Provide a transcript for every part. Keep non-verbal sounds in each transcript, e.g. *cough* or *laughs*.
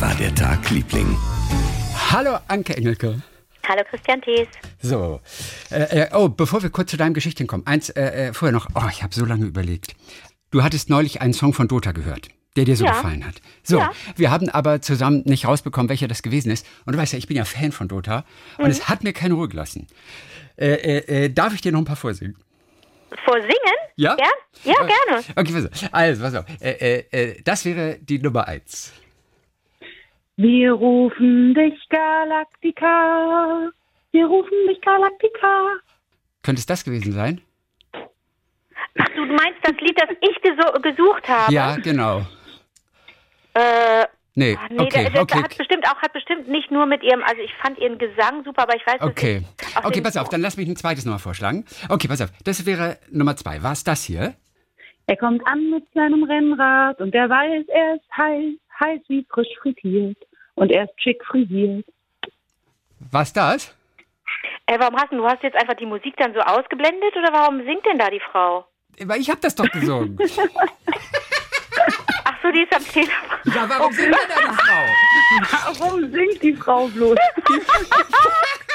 War der Tag, Liebling? Hallo, Anke Engelke. Hallo Christian Thees. So, äh, äh, oh, bevor wir kurz zu deinem Geschichten kommen, eins äh, äh, vorher noch. Oh, ich habe so lange überlegt. Du hattest neulich einen Song von Dota gehört, der dir so Ja. gefallen hat. So, Ja. wir haben aber zusammen nicht rausbekommen, welcher das gewesen ist. Und du weißt ja, ich bin ja Fan von Dota und Mhm. es hat mir keine Ruhe gelassen. Äh, äh, äh, darf ich dir noch ein paar vorsingen? Vor Singen? Ja? Ja, ja gerne. Okay, pass auf. Also, pass auf. Äh, äh, äh, das wäre die Nummer eins. Wir rufen dich Galaktika. Wir rufen dich Galaktika. Könnte es das gewesen sein? Ach, du meinst das Lied, das ich gesucht habe? Ja, genau. Äh, Nee, ach nee, okay, das, das okay. hat bestimmt auch, hat bestimmt nicht nur mit ihrem, also ich fand ihren Gesang super, aber ich weiß dass Okay. Okay, pass auf, dann lass mich ein zweites nochmal vorschlagen. Okay, pass auf. Das wäre Nummer zwei. War es das hier? Er kommt an mit seinem Rennrad und er weiß, er ist heiß, heiß wie frisch frittiert. Und er ist schick frisiert. War es das? Äh, warum hast du, du hast jetzt einfach die Musik dann so ausgeblendet oder warum singt denn da die Frau? Weil ich habe das doch gesungen. *laughs* Ach so, die ist am Telefon. ja, warum singt denn da die Frau? Warum singt die Frau bloß? *laughs*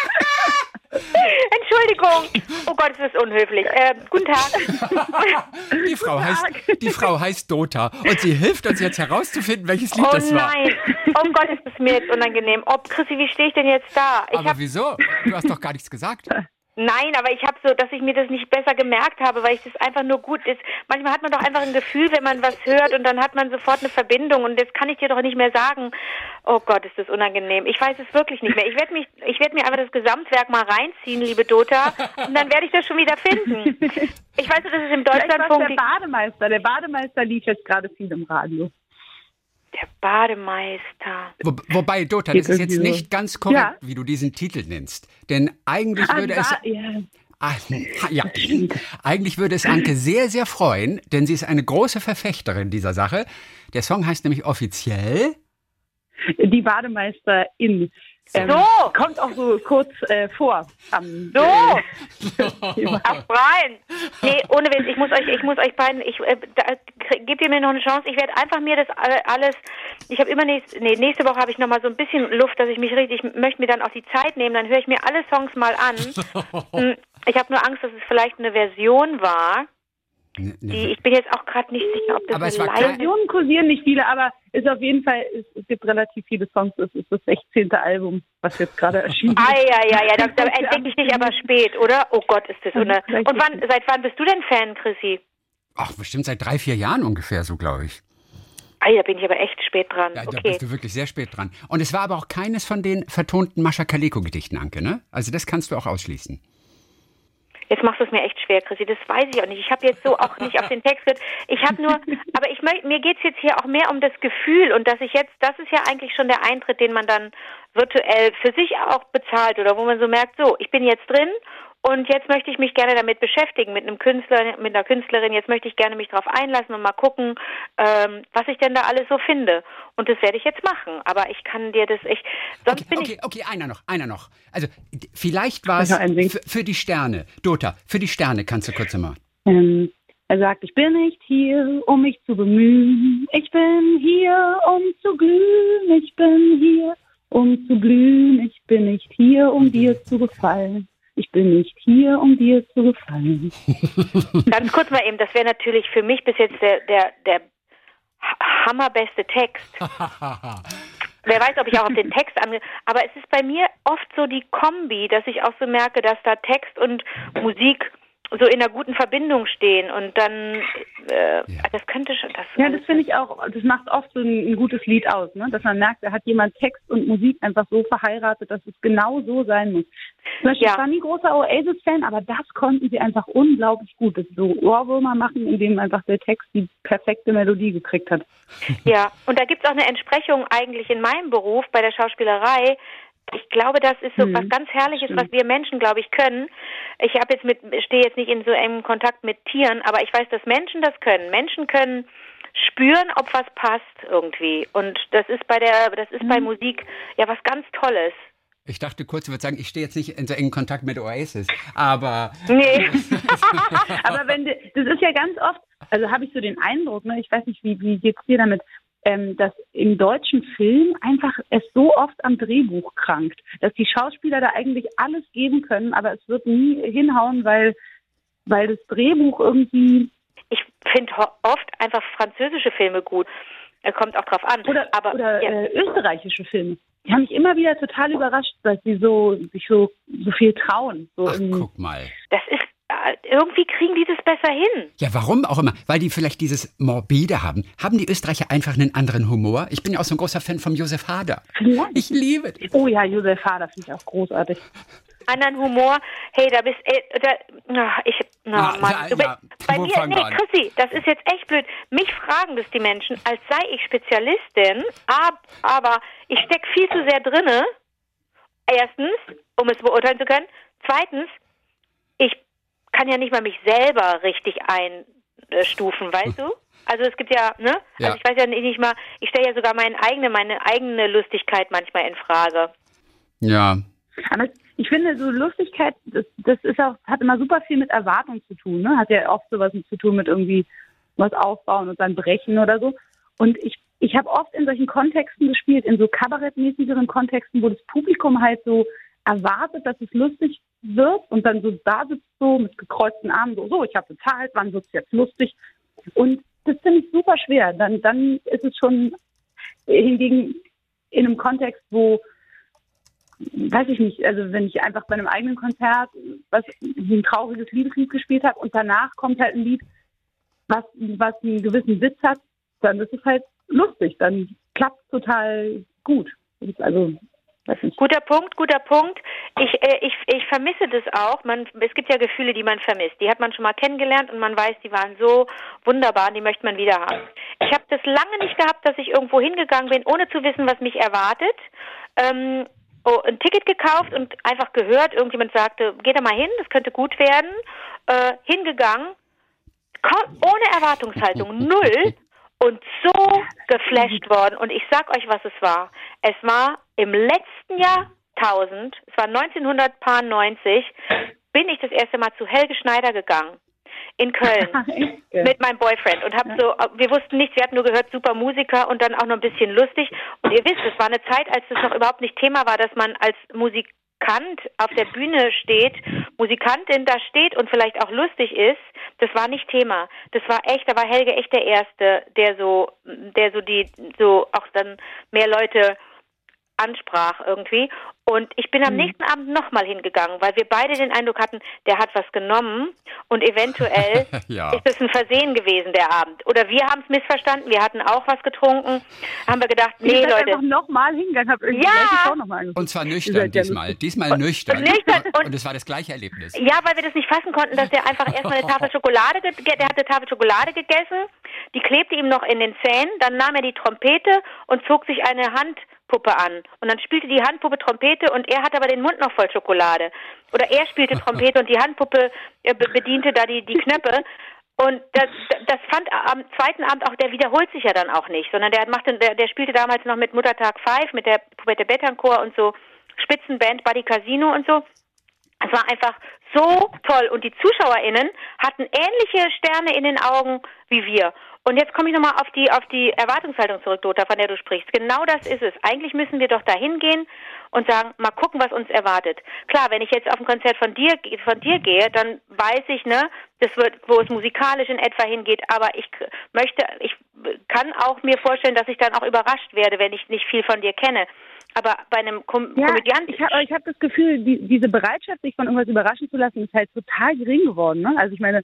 *laughs* Entschuldigung. Oh Gott, es ist unhöflich. Äh, guten Tag. *laughs* Die Frau, heißt, die Frau heißt Dota und sie hilft uns jetzt herauszufinden, welches Lied Oh das war. nein. Oh Gott, ist es mir jetzt unangenehm. Oh, Chrissy, wie stehe ich denn jetzt da? Ich Aber wieso? Du hast doch gar nichts gesagt. *laughs* nein, aber ich habe so, dass ich mir das nicht besser gemerkt habe, weil ich das einfach nur gut ist. Manchmal hat man doch einfach ein Gefühl, wenn man was hört und dann hat man sofort eine Verbindung und das kann ich dir doch nicht mehr sagen. Oh Gott, ist das unangenehm. Ich weiß es wirklich nicht mehr. Ich werde mich, ich werde mir einfach das Gesamtwerk mal reinziehen, liebe Dota, und dann werde ich das schon wieder finden. Ich weiß, dass es im Deutschlandfunk der Bademeister. Der Bademeister lief jetzt gerade viel im Radio. Der Bademeister. Wo, wobei, Dota, das ist jetzt nicht ganz korrekt, Ja. wie du diesen Titel nennst. Denn eigentlich Ah, würde es. ja. Ah, ja, eigentlich würde es Anke sehr, sehr freuen, denn sie ist eine große Verfechterin dieser Sache. Der Song heißt nämlich offiziell Die Bademeisterin. Ähm, So. Kommt auch so kurz äh, vor. Am, So. Äh, *laughs* Ach, Brian. *laughs* Nee, ohne Witz, ich muss euch, ich muss euch beiden, ich, äh, da, gebt ihr mir noch eine Chance. Ich werde einfach mir das alle- alles, ich habe immer nächst, nee, nächste Woche habe ich noch mal so ein bisschen Luft, dass ich mich richtig, ich möchte mir dann auch die Zeit nehmen, dann höre ich mir alle Songs mal an. *laughs* Hm, Ich habe nur Angst, dass es vielleicht eine Version war. Ne, ne, Die, ich bin jetzt auch gerade nicht sicher, ob das Aber es war kein- Versionen kursieren nicht viele, aber ist auf jeden Fall, es, es gibt relativ viele Songs. Es ist das 16. Album, was jetzt gerade erschienen ist. Ah, ja, ja, ja, da, da entdecke ich dich aber spät, oder? Oh Gott, ist das so eine. Und wann, seit wann bist du denn Fan, Chrissy? Ach, bestimmt seit drei, vier Jahren ungefähr, so glaube ich. Ah, da bin ich aber echt spät dran. Ja, da okay. bist du wirklich sehr spät dran. Und es war aber auch keines von den vertonten Mascha Kaleko-Gedichten, Anke, ne? Also das kannst du auch ausschließen. Jetzt machst du es mir echt schwer, Chrissy. Das weiß ich auch nicht. Ich habe jetzt so auch *laughs* nicht auf den Text gehört. Ich habe nur, aber ich mir geht's jetzt hier auch mehr um das Gefühl und dass ich jetzt, das ist ja eigentlich schon der Eintritt, den man dann virtuell für sich auch bezahlt oder wo man so merkt, so, ich bin jetzt drin und jetzt möchte ich mich gerne damit beschäftigen, mit einem Künstler, mit einer Künstlerin. Jetzt möchte ich gerne mich darauf einlassen und mal gucken, ähm, was ich denn da alles so finde. Und das werde ich jetzt machen. Aber ich kann dir das echt, sonst Okay, bin okay, okay, einer noch, einer noch. Also vielleicht war es für, für die Sterne. Dota, für die Sterne kannst du kurz mal. Ähm, er sagt, ich bin nicht hier, um mich zu bemühen. Ich bin hier, um zu glühen. Ich bin hier, um zu blühen. Ich bin nicht hier, um dir zu gefallen. Ich bin nicht hier, um dir zu gefallen. *laughs* Ganz kurz mal eben, das wäre natürlich für mich bis jetzt der, der, der ha- hammerbeste Text. *laughs* Wer weiß, ob ich auch auf den Text ange... Aber es ist bei mir oft so die Kombi, dass ich auch so merke, dass da Text und Musik so in einer guten Verbindung stehen und dann, äh, das könnte schon, das, Ja, das finde ich auch, das macht oft so ein, ein gutes Lied aus, ne? dass man merkt, da hat jemand Text und Musik einfach so verheiratet, dass es genau so sein muss. Zum Beispiel, Ja. ich war nie großer Oasis-Fan, aber das konnten sie einfach unglaublich gut. Das so Ohrwürmer machen, indem einfach der Text die perfekte Melodie gekriegt hat. Ja, und da gibt es auch eine Entsprechung eigentlich in meinem Beruf bei der Schauspielerei. Ich glaube, das ist so Mhm, was ganz Herrliches, stimmt. was wir Menschen, glaube ich, können. Ich habe jetzt mit, stehe jetzt nicht in so engem Kontakt mit Tieren, aber ich weiß, dass Menschen das können. Menschen können spüren, ob was passt irgendwie. Und das ist bei der, das ist Mhm. bei Musik ja was ganz Tolles. Ich dachte kurz, ich würde sagen, ich stehe jetzt nicht in so engen Kontakt mit Oasis, aber Nee. *laughs* *laughs* Aber wenn, das ist ja ganz oft, also habe ich so den Eindruck, ne, ich weiß nicht, wie, wie geht's dir damit, ähm, dass im deutschen Film einfach es so oft am Drehbuch krankt, dass die Schauspieler da eigentlich alles geben können, aber es wird nie hinhauen, weil, weil das Drehbuch irgendwie. Ich finde oft einfach französische Filme gut. Kommt auch drauf an. Oder, aber, oder ja. äh, österreichische Filme. Die haben mich immer wieder total überrascht, dass sie so sich so so viel trauen. So Ach, guck mal. Das ist irgendwie kriegen die das besser hin. Ja, warum auch immer? Weil die vielleicht dieses Morbide haben. Haben die Österreicher einfach einen anderen Humor? Ich bin ja auch so ein großer Fan von Josef Hader. Ja. Ich liebe den. Oh ja, Josef Hader finde ich auch großartig. Anderen Humor, hey, da bist äh, da, na, ich, na, ja, Mann, ja, du, ja, bei mir, nee, Chrissy, das ist jetzt echt blöd. Mich fragen das die Menschen, als sei ich Spezialistin, ab, aber ich stecke viel zu sehr drinne. Erstens, um es beurteilen zu können. Zweitens, ich kann ja nicht mal mich selber richtig einstufen, weißt du? Also es gibt ja, ne? Ja. Also ich weiß ja nicht mal, ich stelle ja sogar meine eigene, meine eigene Lustigkeit manchmal in Frage. Ja. Aber ich finde, so Lustigkeit, das, das ist auch, hat immer super viel mit Erwartung zu tun, ne? Hat ja oft sowas zu tun mit irgendwie was aufbauen und dann brechen oder so. Und ich, ich habe oft in solchen Kontexten gespielt, in so kabarettmäßigeren Kontexten, wo das Publikum halt so erwartet, dass es lustig wird und dann so da sitzt so mit gekreuzten Armen so, so ich habe bezahlt, wann wird es jetzt lustig? Und das finde ich super schwer. Dann, dann ist es schon hingegen in einem Kontext, wo, weiß ich nicht, also wenn ich einfach bei einem eigenen Konzert was ein trauriges Liebeslied gespielt habe und danach kommt halt ein Lied, was, was einen gewissen Witz hat, dann ist es halt lustig, dann klappt total gut. Also Guter Punkt, guter Punkt. Ich, äh, ich, ich vermisse das auch. Man, es gibt ja Gefühle, die man vermisst. Die hat man schon mal kennengelernt und man weiß, die waren so wunderbar, die möchte man wieder haben. Ich habe das lange nicht gehabt, dass ich irgendwo hingegangen bin, ohne zu wissen, was mich erwartet. Ähm, oh, ein Ticket gekauft und einfach gehört, irgendjemand sagte, geh da mal hin, das könnte gut werden. Äh, hingegangen, ohne Erwartungshaltung, null *laughs* und so geflasht worden. Und ich sag euch, was es war. Es war im letzten Jahrtausend, es war 1990, bin ich das erste Mal zu Helge Schneider gegangen. In Köln *laughs* mit meinem Boyfriend und hab so, wir wussten nichts, wir hatten nur gehört, super Musiker und dann auch noch ein bisschen lustig. Und ihr wisst, es war eine Zeit, als es noch überhaupt nicht Thema war, dass man als Musik Musikant auf der Bühne steht, Musikantin da steht und vielleicht auch lustig ist, das war nicht Thema. Das war echt, da war Helge echt der Erste, der so, der so die, so auch dann mehr Leute ansprach irgendwie. Und ich bin am mhm. nächsten Abend nochmal hingegangen, weil wir beide den Eindruck hatten, der hat was genommen und eventuell *laughs* ja. ist es ein Versehen gewesen, der Abend. Oder wir haben es missverstanden, wir hatten auch was getrunken, haben wir gedacht, nee, ich Leute. einfach nochmal hingegangen, habe irgendwie ja. auch nochmal Und zwar nüchtern diesmal, diesmal nüchtern. Und, nüchtern. Und, und es war das gleiche Erlebnis. Ja, weil wir das nicht fassen konnten, dass der einfach erstmal eine Tafel *laughs* Schokolade, der hat eine Tafel Schokolade gegessen, die klebte ihm noch in den Zähnen, dann nahm er die Trompete und zog sich eine Hand Puppe an. Und dann spielte die Handpuppe Trompete und er hatte aber den Mund noch voll Schokolade. Oder er spielte Trompete und die Handpuppe äh, bediente da die, die Knöpfe. Und das, das fand am zweiten Abend auch, der wiederholt sich ja dann auch nicht, sondern der machte, der, der spielte damals noch mit Muttertag Five, mit der Pupette Bettancourt und so Spitzenband Buddy Casino und so. Es war einfach so toll und die ZuschauerInnen hatten ähnliche Sterne in den Augen wie wir. Und jetzt komme ich nochmal auf die, auf die Erwartungshaltung zurück, Dota, von der du sprichst. Genau das ist es. Eigentlich müssen wir doch da hingehen und sagen, mal gucken, was uns erwartet. Klar, wenn ich jetzt auf ein Konzert von dir, von dir gehe, dann weiß ich, ne, das wird, wo es musikalisch in etwa hingeht, aber ich möchte, ich kann auch mir vorstellen, dass ich dann auch überrascht werde, wenn ich nicht viel von dir kenne. Aber bei einem Kom ja, Komödianten. Ich habe hab das Gefühl, die, diese Bereitschaft, sich von irgendwas überraschen zu lassen, ist halt total gering geworden. Ne? Also ich meine,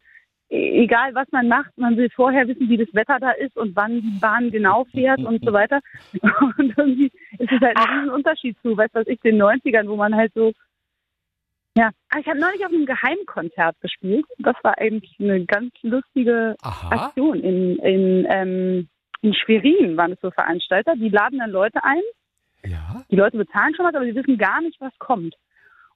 egal was man macht, man will vorher wissen, wie das Wetter da ist und wann die Bahn genau fährt und so weiter. *laughs* Und irgendwie ist es halt ein riesen Unterschied zu, weißt was ich, den 90ern, wo man halt so, ja, ah, ich habe neulich auf einem Geheimkonzert gespielt. Das war eigentlich eine ganz lustige Aha. Aktion. In, in, ähm, in Schwerin waren es so Veranstalter, die laden dann Leute ein. Ja. Die Leute bezahlen schon was, aber sie wissen gar nicht, was kommt.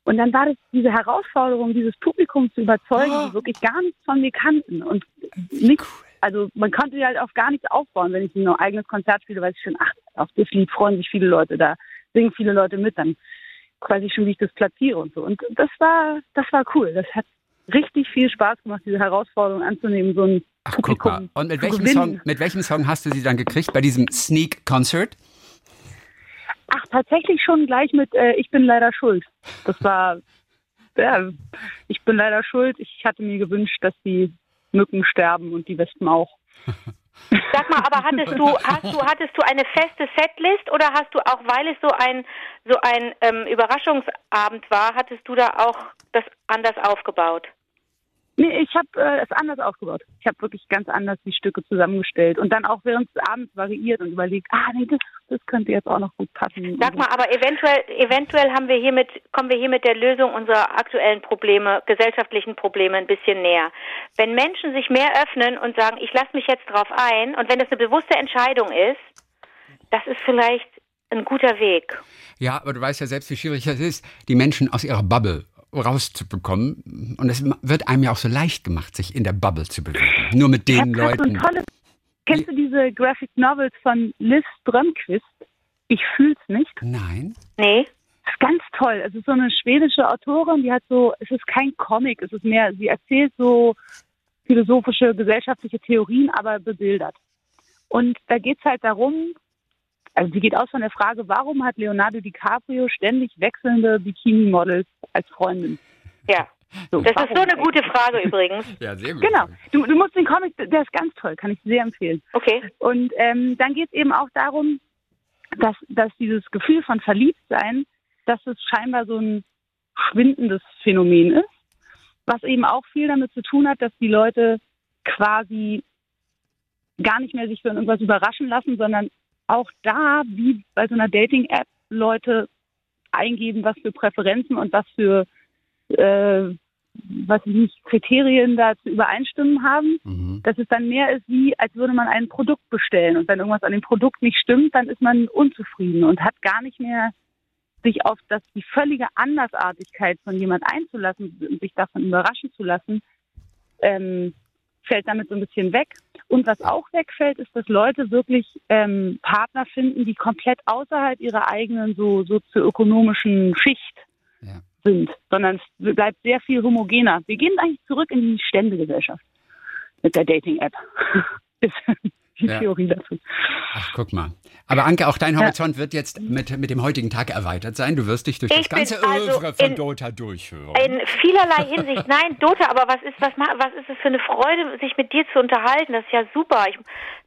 Und dann war das diese Herausforderung, dieses Publikum zu überzeugen, oh. die wirklich gar nichts von mir kannten und nichts. Also man konnte halt auf gar nichts aufbauen. Wenn ich ein eigenes Konzert spiele, weiß ich schon, ach, auf das Lied freuen sich viele Leute, da singen viele Leute mit, dann weiß ich schon, wie ich das platziere und so. Und das war, das war cool. Das hat richtig viel Spaß gemacht, diese Herausforderung anzunehmen, so ein Ach, guck mal. Und mit welchem, Song, mit welchem Song hast du sie dann gekriegt bei diesem Sneak Concert? Ach, tatsächlich schon gleich mit äh, Ich bin leider schuld. Das war, *laughs* ja, ich bin leider schuld. Ich hatte mir gewünscht, dass die Mücken sterben und die Wespen auch. *laughs* Sag mal, aber hattest du, hast du, hattest du eine feste Setlist oder hast du auch, weil es so ein, so ein ähm, Überraschungsabend war, hattest du da auch das anders aufgebaut? Nee, ich habe äh, es anders aufgebaut. Ich habe wirklich ganz anders die Stücke zusammengestellt und dann auch während des Abends variiert und überlegt, ah nee, das, das könnte jetzt auch noch gut passen. Sag mal, aber eventuell, eventuell haben wir hiermit, kommen wir hier mit der Lösung unserer aktuellen Probleme, gesellschaftlichen Probleme ein bisschen näher. Wenn Menschen sich mehr öffnen und sagen, ich lasse mich jetzt drauf ein und wenn das eine bewusste Entscheidung ist, das ist vielleicht ein guter Weg. Ja, aber du weißt ja selbst, wie schwierig es ist, die Menschen aus ihrer Bubble rauszubekommen. Und es wird einem ja auch so leicht gemacht, sich in der Bubble zu bewegen. Nur mit den Leuten. So kennst du diese Graphic Novels von Liz Strömquist? Ich fühl's nicht. Nein. Nee. Das ist ganz toll. Es ist so eine schwedische Autorin, die hat so, es ist kein Comic, es ist mehr, sie erzählt so philosophische, gesellschaftliche Theorien, aber bebildert. Und da geht es halt darum, also sie geht aus von der Frage, warum hat Leonardo DiCaprio ständig wechselnde Bikini-Models als Freundin? Ja. So, das ist so eine gute Frage übrigens. ja, sehr gut. Genau. Du, du, musst den Comic, der ist ganz toll, kann ich sehr empfehlen. Okay. Und ähm, dann geht es eben auch darum, dass, dass dieses Gefühl von Verliebtsein, dass es scheinbar so ein schwindendes Phänomen ist, was eben auch viel damit zu tun hat, dass die Leute quasi gar nicht mehr sich für irgendwas überraschen lassen, sondern auch da, wie bei so einer Dating-App, Leute eingeben, was für Präferenzen und was für äh, was nicht Kriterien da zu übereinstimmen haben, mhm. dass es dann mehr ist wie, als würde man ein Produkt bestellen. Und wenn irgendwas an dem Produkt nicht stimmt, dann ist man unzufrieden und hat gar nicht mehr sich auf das die völlige Andersartigkeit von jemand einzulassen und sich davon überraschen zu lassen, ähm, fällt damit so ein bisschen weg. Und was auch wegfällt, ist, dass Leute wirklich ähm, Partner finden, die komplett außerhalb ihrer eigenen so sozioökonomischen Schicht ja. sind, sondern es bleibt sehr viel homogener. Wir gehen eigentlich zurück in die Ständegesellschaft mit der Dating-App. *laughs* die ja. Theorie dazu. Ach, guck mal. Aber Anke, auch dein Horizont ja. wird jetzt mit, mit dem heutigen Tag erweitert sein. Du wirst dich durch ich das ganze also Övre von in, Dota durchhören. In vielerlei Hinsicht. Nein, Dota, aber was ist, was, was ist es für eine Freude, sich mit dir zu unterhalten? Das ist ja super. Ich,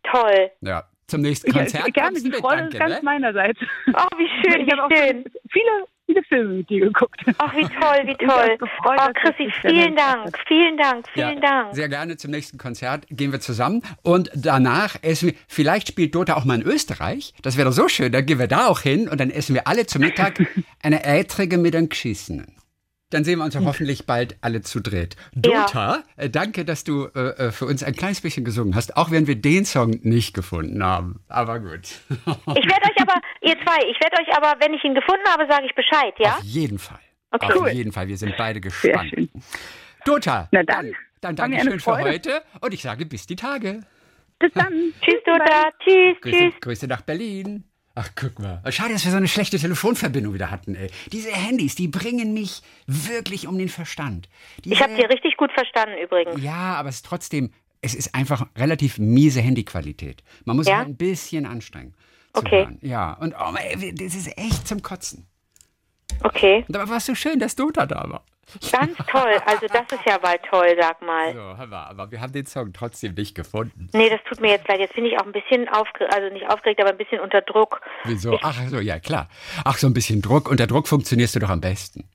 toll. Ja, zum nächsten Konzert. Ja, gerne, die Freude Danke, ist ganz ne? meinerseits. Ach, wie schön, ich wie schön. Viele, viele Filme mit dir geguckt. Ach, wie toll, wie toll. Gefreut, oh, Chrissy, vielen Dank, vielen Dank, vielen ja, Dank. Sehr gerne zum nächsten Konzert gehen wir zusammen und danach essen wir, vielleicht spielt Dota auch mal in Österreich. Das wäre doch so schön, dann gehen wir da auch hin und dann essen wir alle zu Mittag *laughs* eine Ätrige mit einem Geschissenen. Dann sehen wir uns ja hoffentlich bald alle zu dritt. Dota, ja. äh, danke, dass du äh, äh, für uns ein kleines bisschen gesungen hast, auch wenn wir den Song nicht gefunden haben. Aber gut. ich werde euch aber, ihr zwei, ich werde euch aber, wenn ich ihn gefunden habe, sage ich Bescheid, ja? Auf jeden Fall. Okay. Auf cool. jeden Fall. Wir sind beide gespannt. Dota, Na dann, dann, dann danke schön für heute und ich sage bis die Tage. Bis dann. *laughs* tschüss, Dota. Tschüss, Grüße, tschüss. Grüße nach Berlin. Ach, guck mal. Schade, dass wir so eine schlechte Telefonverbindung wieder hatten, ey. Diese Handys, die bringen mich wirklich um den Verstand. Diese, ich habe dir richtig gut verstanden übrigens. Ja, aber es ist trotzdem, es ist einfach relativ miese Handyqualität. Man muss ja? sich halt ein bisschen anstrengen. Okay. Hören. Ja, und oh, ey, das ist echt zum Kotzen. Okay. Und aber war es so schön, dass Dota da war. Ganz toll. Also das ist ja bald toll, sag mal. So, aber wir haben den Song trotzdem nicht gefunden. Nee, das tut mir jetzt leid. Jetzt bin ich auch ein bisschen aufgeregt, also nicht aufgeregt, aber ein bisschen unter Druck. Wieso? Ich Ach so, ja klar. Ach, so ein bisschen Druck. Unter Druck funktionierst du doch am besten.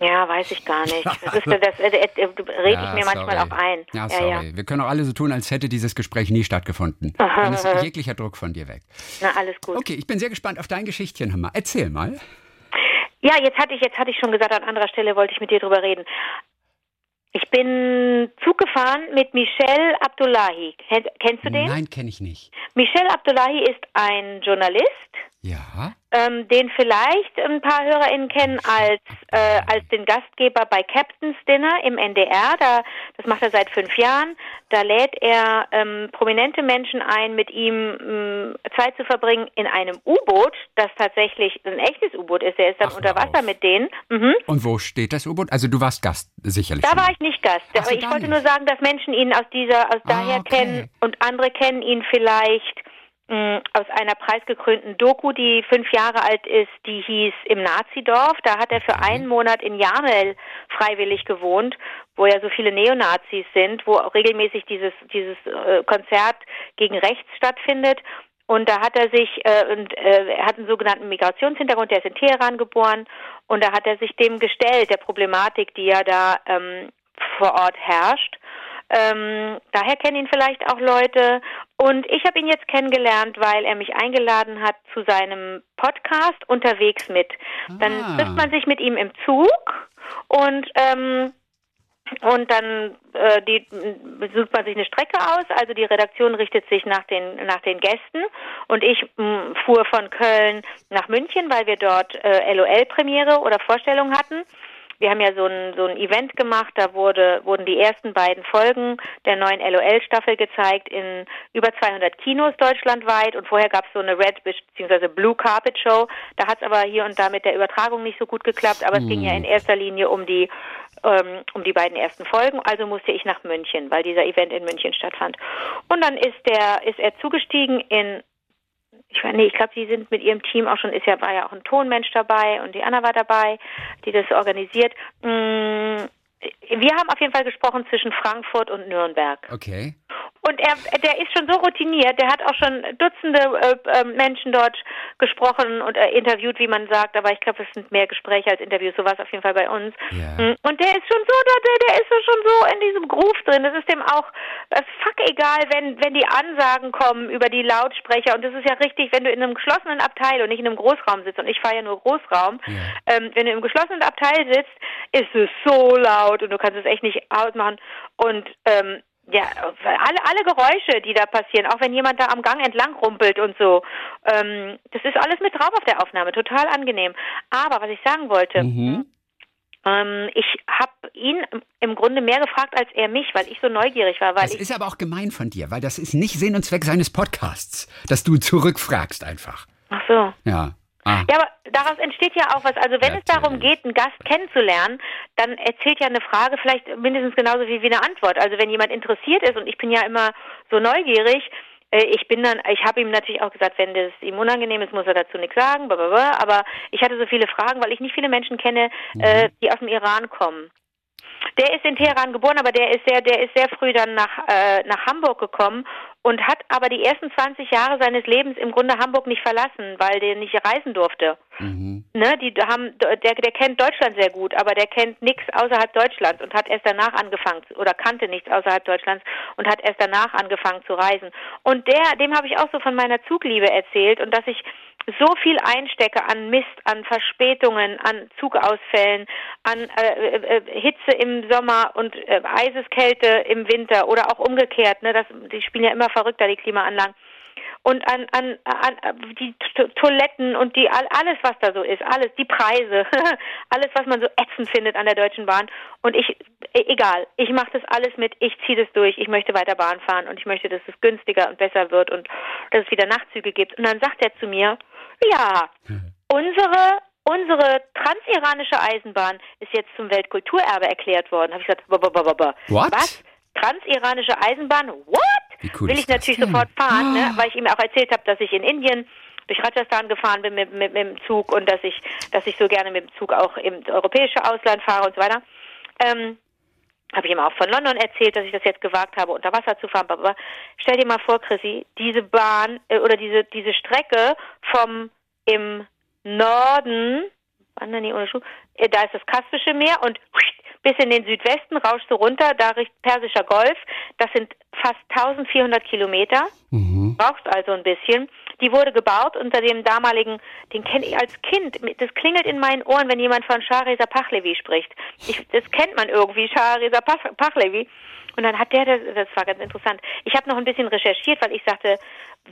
Ja, weiß ich gar nicht. *laughs* Das, ist, das, das, äh, das rede ja, ich mir manchmal auch ein. Ja, sorry. Ja, ja. Wir können auch alle so tun, als hätte dieses Gespräch nie stattgefunden. Dann ist *laughs* jeglicher Druck von dir weg. Na, alles gut. Okay, ich bin sehr gespannt auf dein Geschichtchen, Hammer. Erzähl mal. Ja, jetzt hatte ich, jetzt hatte ich schon gesagt, an anderer Stelle wollte ich mit dir drüber reden. Ich bin Zug gefahren mit Michel Abdullahi. Kennst du den? Nein, kenne ich nicht. Michel Abdullahi ist ein Journalist Ja. Ähm, den vielleicht ein paar HörerInnen kennen als, äh, als den Gastgeber bei Captain's Dinner im NDR. Da, das macht er seit fünf Jahren. Da lädt er ähm, prominente Menschen ein, mit ihm ähm, Zeit zu verbringen in einem U-Boot, das tatsächlich ein echtes U-Boot ist. Er ist dann Ach, unter Wasser auf. mit denen. Mhm. Und wo steht das U-Boot? Also du warst Gast, sicherlich. Da schon. war ich nicht Gast, Ach aber ich wollte nicht. nur sagen, dass Menschen ihn aus dieser, aus Ah, daher okay. kennen und andere kennen ihn vielleicht mh, aus einer preisgekrönten Doku, die fünf Jahre alt ist, die hieß Im Nazidorf. Da hat er für einen Monat in Jamel freiwillig gewohnt, wo ja so viele Neonazis sind, wo auch regelmäßig dieses, dieses äh, Konzert gegen rechts stattfindet. Und da hat er sich, äh, und, äh, er hat einen sogenannten Migrationshintergrund, der ist in Teheran geboren, und da hat er sich dem gestellt, der Problematik, die ja da ähm, vor Ort herrscht. Ähm, daher kennen ihn vielleicht auch Leute. Und ich habe ihn jetzt kennengelernt, weil er mich eingeladen hat zu seinem Podcast unterwegs mit. Dann Ah. trifft man sich mit ihm im Zug und ähm, und dann äh, die, sucht man sich eine Strecke aus. Also die Redaktion richtet sich nach den nach den Gästen und ich m, fuhr von Köln nach München, weil wir dort äh, LOL-Premiere oder Vorstellung hatten. Wir haben ja so ein, so ein Event gemacht, da wurde, wurden die ersten beiden Folgen der neuen LOL-Staffel gezeigt in über 200 Kinos deutschlandweit und vorher gab es so eine Red bzw. Blue Carpet Show. Da hat es aber hier und da mit der Übertragung nicht so gut geklappt, aber es ging ja in erster Linie um die ähm, um die beiden ersten Folgen, also musste ich nach München, weil dieser Event in München stattfand. Und dann ist der ist er zugestiegen in ich weiß nee, ich glaube, die sind mit ihrem Team auch schon, ist ja, war ja auch ein Tonmensch dabei und die Anna war dabei, die das organisiert. Mm, Wir haben auf jeden Fall gesprochen zwischen Frankfurt und Nürnberg. Okay. Und er, der ist schon so routiniert, der hat auch schon Dutzende äh, äh, Menschen dort gesprochen und äh, interviewt, wie man sagt, aber ich glaube, es sind mehr Gespräche als Interviews, so war es auf jeden Fall bei uns. Ja. Mm, Und der ist schon so, der, der ist so schon so in diesem Groove drin. Das ist dem auch das ist fuck egal, wenn, wenn die Ansagen kommen über die Lautsprecher. Und das ist ja richtig, wenn du in einem geschlossenen Abteil und nicht in einem Großraum sitzt, und ich fahre ja nur Großraum, Ja. ähm, wenn du im geschlossenen Abteil sitzt, ist es so laut und du kannst es echt nicht ausmachen. Und ähm, ja, alle, alle Geräusche, die da passieren, auch wenn jemand da am Gang entlang rumpelt und so, ähm, das ist alles mit drauf auf der Aufnahme, total angenehm. Aber was ich sagen wollte, Mhm. ähm, ich habe ihn im Grunde mehr gefragt als er mich, weil ich so neugierig war, weil Das ist aber auch gemein von dir, weil das ist nicht Sinn und Zweck seines Podcasts, dass du zurückfragst einfach. ach so. Ja. Ah. Ja, aber daraus entsteht ja auch was. Also wenn es darum geht, einen Gast kennenzulernen, dann erzählt ja eine Frage vielleicht mindestens genauso wie, wie eine Antwort. Also wenn jemand interessiert ist und ich bin ja immer so neugierig, äh, ich bin dann, ich habe ihm natürlich auch gesagt, wenn das ihm unangenehm ist, muss er dazu nichts sagen, blablabla. aber ich hatte so viele Fragen, weil ich nicht viele Menschen kenne, äh, die aus dem Iran kommen. Der ist in Teheran geboren, aber der ist sehr, der ist sehr früh dann nach, äh, nach Hamburg gekommen und hat aber die ersten 20 Jahre seines Lebens im Grunde Hamburg nicht verlassen, weil der nicht reisen durfte. Mhm. Ne, die haben, der, der kennt Deutschland sehr gut, aber der kennt nichts außerhalb Deutschlands und hat erst danach angefangen oder kannte nichts außerhalb Deutschlands und hat erst danach angefangen zu reisen. Und der, dem habe ich auch so von meiner Zugliebe erzählt und dass ich so viel einstecke an Mist, an Verspätungen, an Zugausfällen, an äh, äh, Hitze im Sommer und äh, Eiseskälte im Winter oder auch umgekehrt. Ne, das, die spielen ja immer verrückter die Klimaanlagen und an, an, an die to Toiletten und die all, alles, was da so ist, alles, die Preise, *laughs* alles, was man so ätzend findet an der Deutschen Bahn. Und ich, e- egal, ich mache das alles mit, ich ziehe das durch, ich möchte weiter Bahn fahren und ich möchte, dass es günstiger und besser wird und dass es wieder Nachtzüge gibt. Und dann sagt er zu mir, ja, unsere Unsere transiranische Eisenbahn ist jetzt zum Weltkulturerbe erklärt worden. Habe ich gesagt, ba, ba, ba. What? was? Transiranische Eisenbahn? What? Cool Will ich natürlich denn? sofort fahren, ne? Ah. weil ich ihm auch erzählt habe, dass ich in Indien durch Rajasthan gefahren bin mit, mit, mit dem Zug und dass ich, dass ich so gerne mit dem Zug auch im europäische Ausland fahre und so weiter. Ähm, habe ich ihm auch von London erzählt, dass ich das jetzt gewagt habe, unter Wasser zu fahren. Aber stell dir mal vor, Chrissy, diese Bahn äh, oder diese diese Strecke vom im Norden, wandern die ohne Schuh, äh, da ist das Kaspische Meer und bis in den Südwesten rauschst du runter, da Richtung Persischer Golf. Das sind fast 1400 Kilometer Mhm. brauchst also ein bisschen. Die wurde gebaut unter dem damaligen, den kenne ich als Kind. Das klingelt in meinen Ohren, wenn jemand von Shahriza Pachlevi spricht. Ich, das kennt man irgendwie, Shahriza Pachlevi. Und dann hat der, das, das war ganz interessant. Ich habe noch ein bisschen recherchiert, weil ich sagte,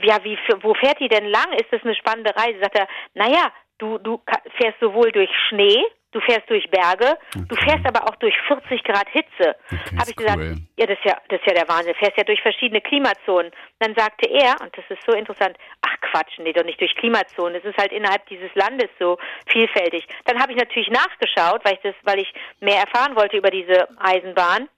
ja, wie, wo fährt die denn lang? Ist das eine spannende Reise? Sagt er, naja, du, du fährst sowohl durch Schnee, du fährst durch Berge, okay. du fährst aber auch durch 40 Grad Hitze. Okay, Habe ich gesagt, cool. ja, das ist ja, das ist ja der Wahnsinn. Du fährst ja durch verschiedene Klimazonen. Dann sagte er, und das ist so interessant, ach Quatsch, nee, doch nicht durch Klimazonen. Es ist halt innerhalb dieses Landes so vielfältig. Dann habe ich natürlich nachgeschaut, weil ich das, weil ich mehr erfahren wollte über diese Eisenbahn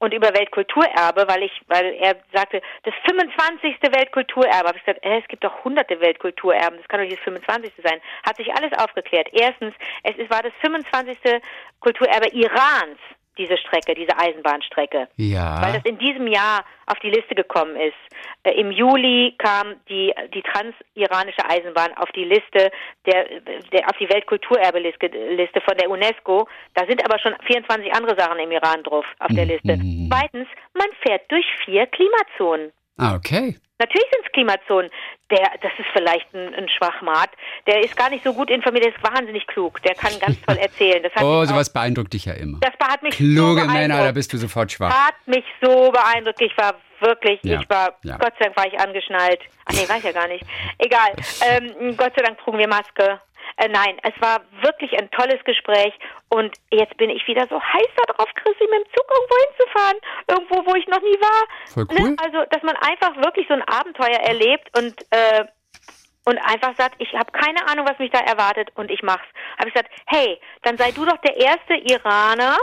und über Weltkulturerbe, weil ich, weil er sagte, das 25. Weltkulturerbe. Habe ich gesagt, äh, es gibt doch hunderte Weltkulturerben, das kann doch nicht das 25. sein. Hat sich alles aufgeklärt. Erstens, es war das 25. Kulturerbe Irans diese Strecke, diese Eisenbahnstrecke. Ja. Weil das in diesem Jahr auf die Liste gekommen ist. Äh, Im Juli kam die, die transiranische Eisenbahn auf die Liste, der, der, auf die Weltkulturerbeliste von der UNESCO. Da sind aber schon 24 andere Sachen im Iran drauf auf der Liste. Mhm. Zweitens, man fährt durch vier Klimazonen. Ah, okay. Natürlich sind es Klimazonen. Der, das ist vielleicht ein, ein Schwachmat. Der ist gar nicht so gut informiert, der ist wahnsinnig klug. Der kann ganz toll *laughs* erzählen. oh, sowas beeindruckt dich ja immer. Das hat mich Kluge so Männer, da bist du sofort schwach. Hat mich so beeindruckt. Ich war wirklich, ja. ich war, ja. Gott sei Dank war ich angeschnallt. Ach nee, war ich ja gar nicht. Egal. *laughs* Ähm, Gott sei Dank trugen wir Maske. Äh, nein, es war wirklich ein tolles Gespräch und jetzt bin ich wieder so heiß darauf, Chrissy, mit dem Zug irgendwo hinzufahren. Irgendwo, wo ich noch nie war. Voll ne? cool. Also, dass man einfach wirklich so ein Abenteuer erlebt und äh, und einfach sagt, ich habe keine Ahnung, was mich da erwartet und ich mach's. Habe ich gesagt, hey, dann sei du doch der erste Iraner,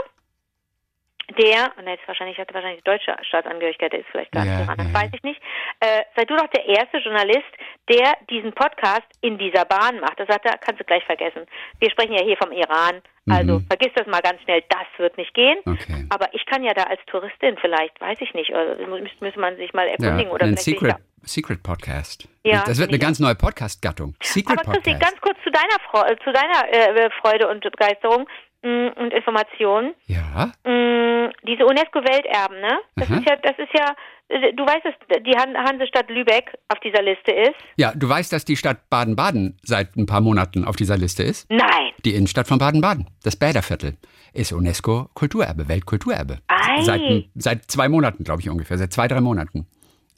der, und jetzt wahrscheinlich hat er wahrscheinlich deutsche Staatsangehörigkeit, der ist vielleicht gar ja, nicht ja. weiß ich nicht. Äh, sei du doch der erste Journalist, der diesen Podcast in dieser Bahn macht. Das sagt er, kannst du gleich vergessen. Wir sprechen ja hier vom Iran. Also mhm. vergiss das mal ganz schnell, das wird nicht gehen. Okay. Aber ich kann ja da als Touristin vielleicht, weiß ich nicht, oder müsste, man sich mal erkundigen. Ja, oder ein Secret, Secret Podcast. Ja, das wird eine ganz neue Podcast-Gattung. Secret Aber Christi, ganz kurz zu deiner, Fre zu deiner äh, Freude und Begeisterung und Information. Ja. Mm, diese UNESCO-Welterben, ne? Das Aha. ist ja, das ist ja, äh, du weißt, dass die Hansestadt Lübeck auf dieser Liste ist. Ja, du weißt, dass die Stadt Baden-Baden seit ein paar Monaten auf dieser Liste ist? Nein. Die Innenstadt von Baden-Baden, das Bäderviertel, ist UNESCO Kulturerbe, Weltkulturerbe. Ei. Seit, seit zwei Monaten, glaube ich ungefähr, seit zwei, drei Monaten.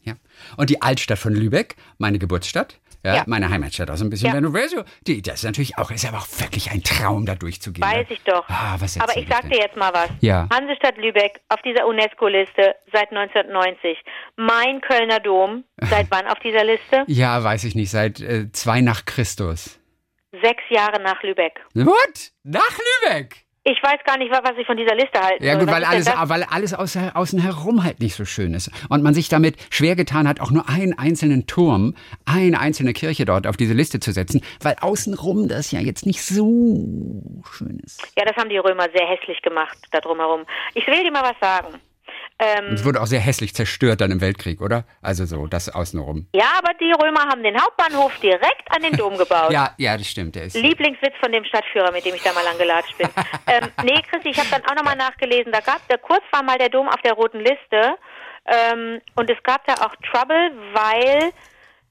Ja. Und die Altstadt von Lübeck, meine Geburtsstadt, ja, ja. meine Heimatstadt, also ein bisschen ja. Venezuela. Die, das ist natürlich auch, ist aber auch wirklich ein Traum, da durchzugehen. Weiß ich doch. Ah, aber ich sag dir jetzt mal was. Ja. Hansestadt Lübeck auf dieser UNESCO-Liste seit 1990. Mein Kölner Dom, seit wann auf dieser Liste? *laughs* Ja, weiß ich nicht, seit äh, zwei nach Christus. Sechs Jahre nach Lübeck. What? Nach Lübeck? Ich weiß gar nicht, was ich von dieser Liste halte. Ja gut, weil alles, weil alles außer, außen herum halt nicht so schön ist. Und man sich damit schwer getan hat, auch nur einen einzelnen Turm, eine einzelne Kirche dort auf diese Liste zu setzen, weil außenrum das ja jetzt nicht so schön ist. Ja, das haben die Römer sehr hässlich gemacht, da drumherum. Ich will dir mal was sagen. Ähm, es wurde auch sehr hässlich zerstört dann im Weltkrieg, oder? Also so, das außenrum. Ja, aber die Römer haben den Hauptbahnhof direkt an den Dom gebaut. *laughs* ja, ja, das stimmt. Der ist Lieblingswitz von dem Stadtführer, mit dem ich da mal angelatscht bin. *laughs* ähm, nee, Chris, ich habe dann auch nochmal nachgelesen. Da gab da kurz war mal der Dom auf der roten Liste. Ähm, und es gab da auch Trouble, weil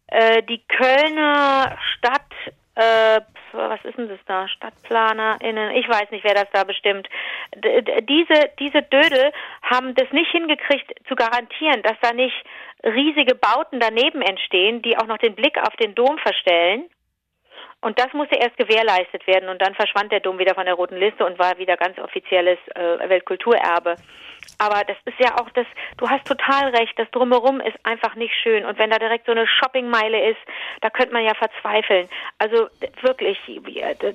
äh, die Kölner Stadt äh, was ist denn das da? StadtplanerInnen, ich weiß nicht, wer das da bestimmt. D diese, diese Dödel haben das nicht hingekriegt zu garantieren, dass da nicht riesige Bauten daneben entstehen, die auch noch den Blick auf den Dom verstellen. Und das musste erst gewährleistet werden und dann verschwand der Dom wieder von der roten Liste und war wieder ganz offizielles äh, Weltkulturerbe. Aber das ist ja auch das, du hast total recht, das drumherum ist einfach nicht schön. Und wenn da direkt so eine Shoppingmeile ist, da könnte man ja verzweifeln. Also wirklich,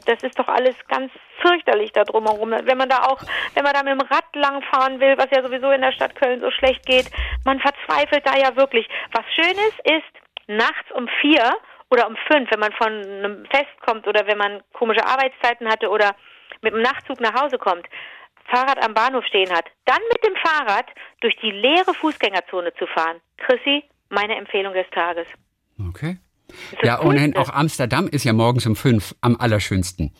das ist doch alles ganz fürchterlich da drumherum. Wenn man da auch, wenn man da mit dem Rad langfahren will, was ja sowieso in der Stadt Köln so schlecht geht, man verzweifelt da ja wirklich. Was schön ist, ist nachts um vier oder um fünf, wenn man von einem Fest kommt oder wenn man komische Arbeitszeiten hatte oder mit dem Nachtzug nach Hause kommt, Fahrrad am Bahnhof stehen hat, dann mit dem Fahrrad durch die leere Fußgängerzone zu fahren. Chrissy, meine Empfehlung des Tages. Okay. Ja, ohnehin auch Amsterdam ist ja morgens um fünf am allerschönsten.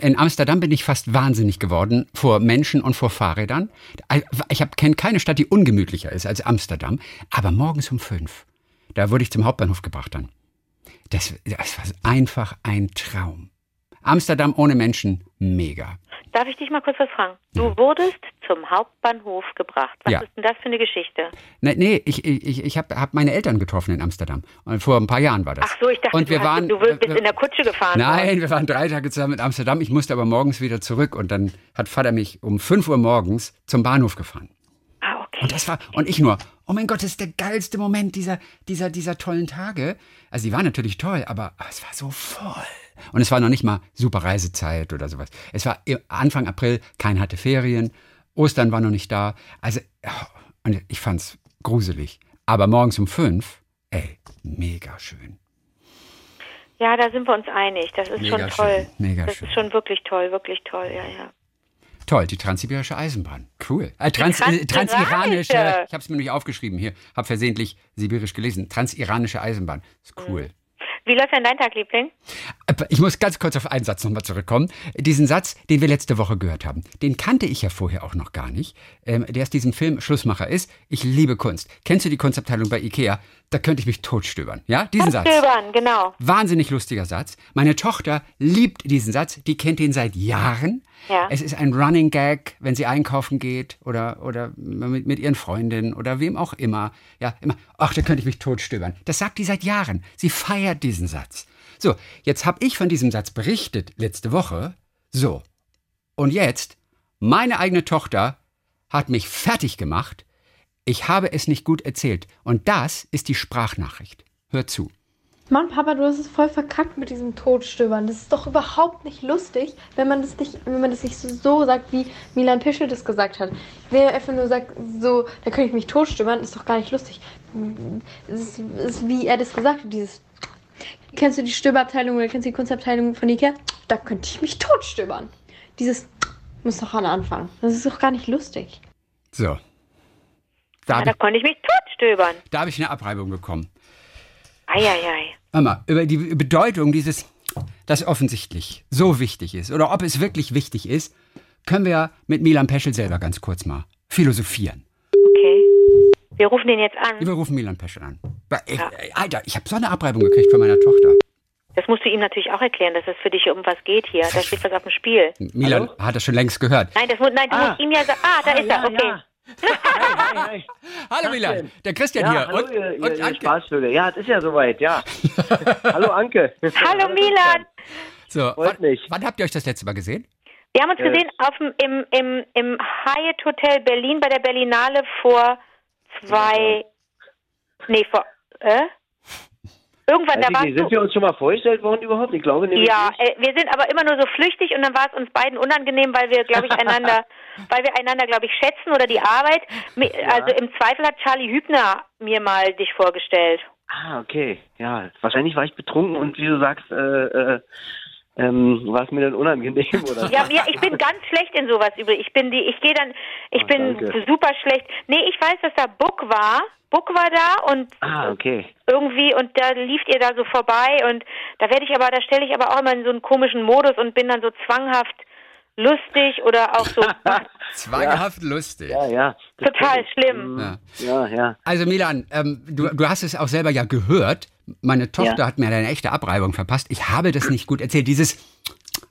In Amsterdam bin ich fast wahnsinnig geworden vor Menschen und vor Fahrrädern. Ich kenne keine Stadt, die ungemütlicher ist als Amsterdam. Aber morgens um fünf, da wurde ich zum Hauptbahnhof gebracht dann. Das, das war einfach ein Traum. Amsterdam ohne Menschen, mega. Darf ich dich mal kurz was fragen? Du wurdest zum Hauptbahnhof gebracht. Was Ja. ist denn das für eine Geschichte? Nee, nee ich, ich, ich habe hab meine Eltern getroffen in Amsterdam. Und vor ein paar Jahren war das. Ach so, ich dachte, und wir du, hast, waren, du bist wir- in der Kutsche gefahren. Nein, wir waren drei Tage zusammen in Amsterdam. Ich musste aber morgens wieder zurück und dann hat Vater mich um 5 Uhr morgens zum Bahnhof gefahren. Ah, okay. Und das war, und ich nur, oh mein Gott, das ist der geilste Moment dieser, dieser, dieser tollen Tage. Also die waren natürlich toll, aber, aber es war so voll. Und es war noch nicht mal super Reisezeit oder sowas. Es war Anfang April, keiner hatte Ferien, Ostern war noch nicht da. Also, oh, und ich fand's gruselig. Aber morgens um fünf, ey, mega schön. Ja, da sind wir uns einig. Das ist Mega schon toll. schön, mega das schön. ist schon wirklich toll, wirklich toll, ja, ja. Toll, die transsibirische Eisenbahn. Cool. Äh, trans, äh, Transiranische. transiranische. Ich habe es mir nicht aufgeschrieben hier. Habe versehentlich sibirisch gelesen. Transiranische Eisenbahn. Ist cool. Wie läuft denn dein Tag, Liebling? Aber Ich muss ganz kurz auf einen Satz nochmal zurückkommen. Diesen Satz, den wir letzte Woche gehört haben, den kannte ich ja vorher auch noch gar nicht. Ähm, der aus diesem Film Schlussmacher ist. Ich liebe Kunst. Kennst du die Kunstabteilung bei Ikea? Da könnte ich mich totstöbern. Ja, diesen Satz. Stöbern, genau. Wahnsinnig lustiger Satz. Meine Tochter liebt diesen Satz. Die kennt ihn seit Jahren. Ja. Es ist ein Running Gag, wenn sie einkaufen geht oder, oder mit, mit ihren Freundinnen oder wem auch immer. Ja, immer. Ach, da könnte ich mich totstöbern. Das sagt die seit Jahren. Sie feiert diesen Satz. So, jetzt habe ich von diesem Satz berichtet letzte Woche. So. Und jetzt, meine eigene Tochter hat mich fertig gemacht. Ich habe es nicht gut erzählt. Und das ist die Sprachnachricht. Hör zu. Mann, Papa, du hast es voll verkackt mit diesem Todstöbern. Das ist doch überhaupt nicht lustig, wenn man das nicht, wenn man das nicht so, so sagt, wie Milan Pischel das gesagt hat. Wer einfach nur sagt, so, da könnte ich mich totstöbern, ist doch gar nicht lustig. Es ist, ist wie er das gesagt hat, dieses. Kennst du die Stöberabteilung oder kennst du die Kunstabteilung von Ikea? Da könnte ich mich totstöbern. Dieses muss doch alle anfangen. Das ist doch gar nicht lustig. So. Da Ja, habe da ich, konnte ich mich totstöbern. da hab ich eine Abreibung bekommen. Eieiei. Mama, über die Bedeutung dieses, das offensichtlich so wichtig ist, oder ob es wirklich wichtig ist, können wir ja mit Milan Peschel selber ganz kurz mal philosophieren. Okay. Wir rufen den jetzt an. Wir rufen Milan Peschel an. Weil, ey, ey, Alter, ich habe so eine Abreibung gekriegt von meiner Tochter. Das musst du ihm natürlich auch erklären, dass es für dich um was geht hier. Da steht was auf dem Spiel. Milan hat das schon längst gehört. Nein, das, nein du Ah. musst ihm ja sagen. Ah, da ist er. Okay. Ja. Hi, hi, hi. Hallo Milan, der Christian Ja, hier. hallo, und, ihr, und ihr Anke. Spaßvögel. Ja, es ist ja soweit, ja. *laughs* hallo, Anke. Hallo Milan. So, Freut wann, wann habt ihr euch das letzte Mal gesehen? Wir haben uns Äh. gesehen auf dem, im, im, im Hyatt Hotel Berlin bei der Berlinale vor zwei. Nee, vor. Äh? Irgendwann, Weiß da warst sind wir uns schon mal vorgestellt worden überhaupt? Ich glaube nämlich Ja, äh, wir sind aber immer nur so flüchtig und dann war es uns beiden unangenehm, weil wir, glaube ich, einander, *laughs* weil wir einander, glaube ich, schätzen oder die Arbeit. Also im Zweifel hat Charlie Hübner mir mal dich vorgestellt. Ah, okay. Ja, wahrscheinlich war ich betrunken und wie du sagst, äh, äh, ähm, war es mir dann unangenehm *laughs* oder? Ja, ja, ich bin ganz schlecht in sowas übrigens. Ich bin die, ich gehe dann, ich Ach, bin danke. super schlecht. Nee, ich weiß, dass da Book war. Book war da und Ah, okay. irgendwie und da lieft ihr da so vorbei und da werde ich aber, da stelle ich aber auch immer in so einen komischen Modus und bin dann so zwanghaft lustig oder auch so *laughs* Zwanghaft lustig. Ja, ja. Das total schlimm. Ja. Ja, ja. Also Milan, ähm, du, du hast es auch selber ja gehört. Meine Tochter Ja. hat mir eine echte Abreibung verpasst. Ich habe das nicht gut erzählt. Dieses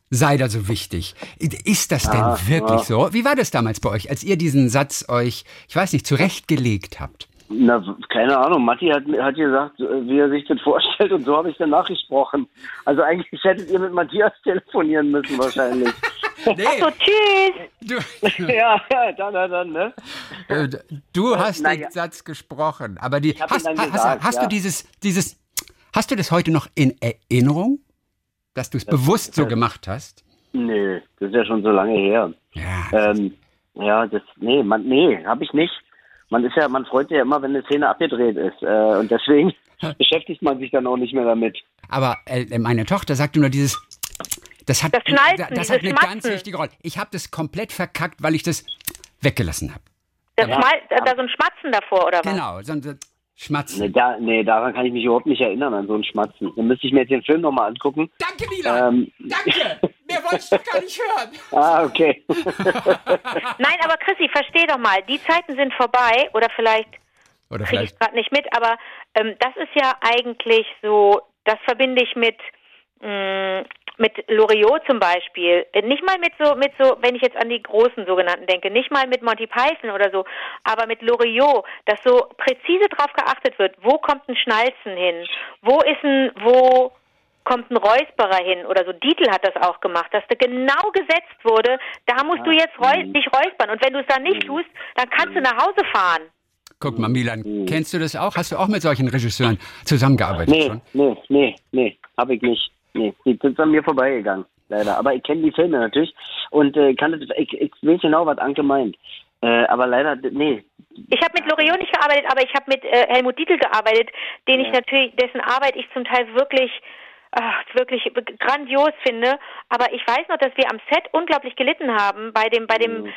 sei da so wichtig. Ist das denn Ah, wirklich ja. so? Wie war das damals bei euch, als ihr diesen Satz euch, ich weiß nicht, zurechtgelegt habt? Na, keine Ahnung. Matti hat, hat gesagt, wie er sich das vorstellt und so habe ich dann nachgesprochen. Also eigentlich hättet ihr mit Matthias telefonieren müssen wahrscheinlich. *laughs* Nee, So, tschüss. du, *laughs* ja, ja, dann, dann, dann, ne? äh, du hast na den ja. Satz gesprochen, aber die, hast, hast, gesagt, hast du ja. dieses, dieses, hast du das heute noch in Erinnerung, dass du es bewusst so gemacht hast? Nö, das ist ja schon so lange her. Ja, Ähm, ja, das, nee, man, nee, habe ich nicht. Man ist ja, man freut sich ja immer, wenn eine Szene abgedreht ist. Äh, und deswegen *laughs* beschäftigt man sich dann auch nicht mehr damit. aber äh, meine Tochter sagte nur dieses, das hat, Das Schnalzen, das hat eine ganz Schmatzen. wichtige Rolle. Ich habe das komplett verkackt, weil ich das weggelassen habe. Das Schmal, da, so ein Schmatzen davor, oder was? Genau, so ein Schmatzen. Nee, da, nee, daran kann ich mich überhaupt nicht erinnern, an so einen Schmatzen. Dann müsste ich mir jetzt den Film nochmal angucken. Danke, Lila. Ähm, Danke. Mehr wollte ich doch gar nicht hören. *laughs* ah, okay. *laughs* *laughs* Nein, aber Chrissy, versteh doch mal, die Zeiten sind vorbei oder vielleicht Oder kriege ich gerade nicht mit, aber ähm, das ist ja eigentlich so das verbinde ich mit mh, mit Loriot zum Beispiel, Äh, nicht mal mit so, mit so, wenn ich jetzt an die großen sogenannten denke, nicht mal mit Monty Python oder so, aber mit Loriot, dass so präzise drauf geachtet wird, wo kommt ein Schnalzen hin, wo ist ein, wo kommt ein Räusperer hin oder so. Dietl hat das auch gemacht, dass da genau gesetzt wurde, da musst du jetzt räu dich räuspern und wenn du es dann nicht tust, dann kannst du nach Hause fahren. Guck mal, Milan, kennst du das auch? Hast du auch mit solchen Regisseuren zusammengearbeitet Nee, schon? nee, nee, nee, habe ich nicht. Nee, die sind an mir vorbeigegangen, leider. Aber ich kenne die Filme natürlich und äh, kann das, ich, ich weiß genau, was Anke meint. Äh, aber leider, nee. Ich habe mit Loriot nicht gearbeitet, aber ich habe mit äh, Helmut Dietl gearbeitet, den ich Ja. natürlich, dessen Arbeit ich zum Teil wirklich ach, wirklich grandios finde. Aber ich weiß noch, dass wir am Set unglaublich gelitten haben bei dem, bei dem Mhm.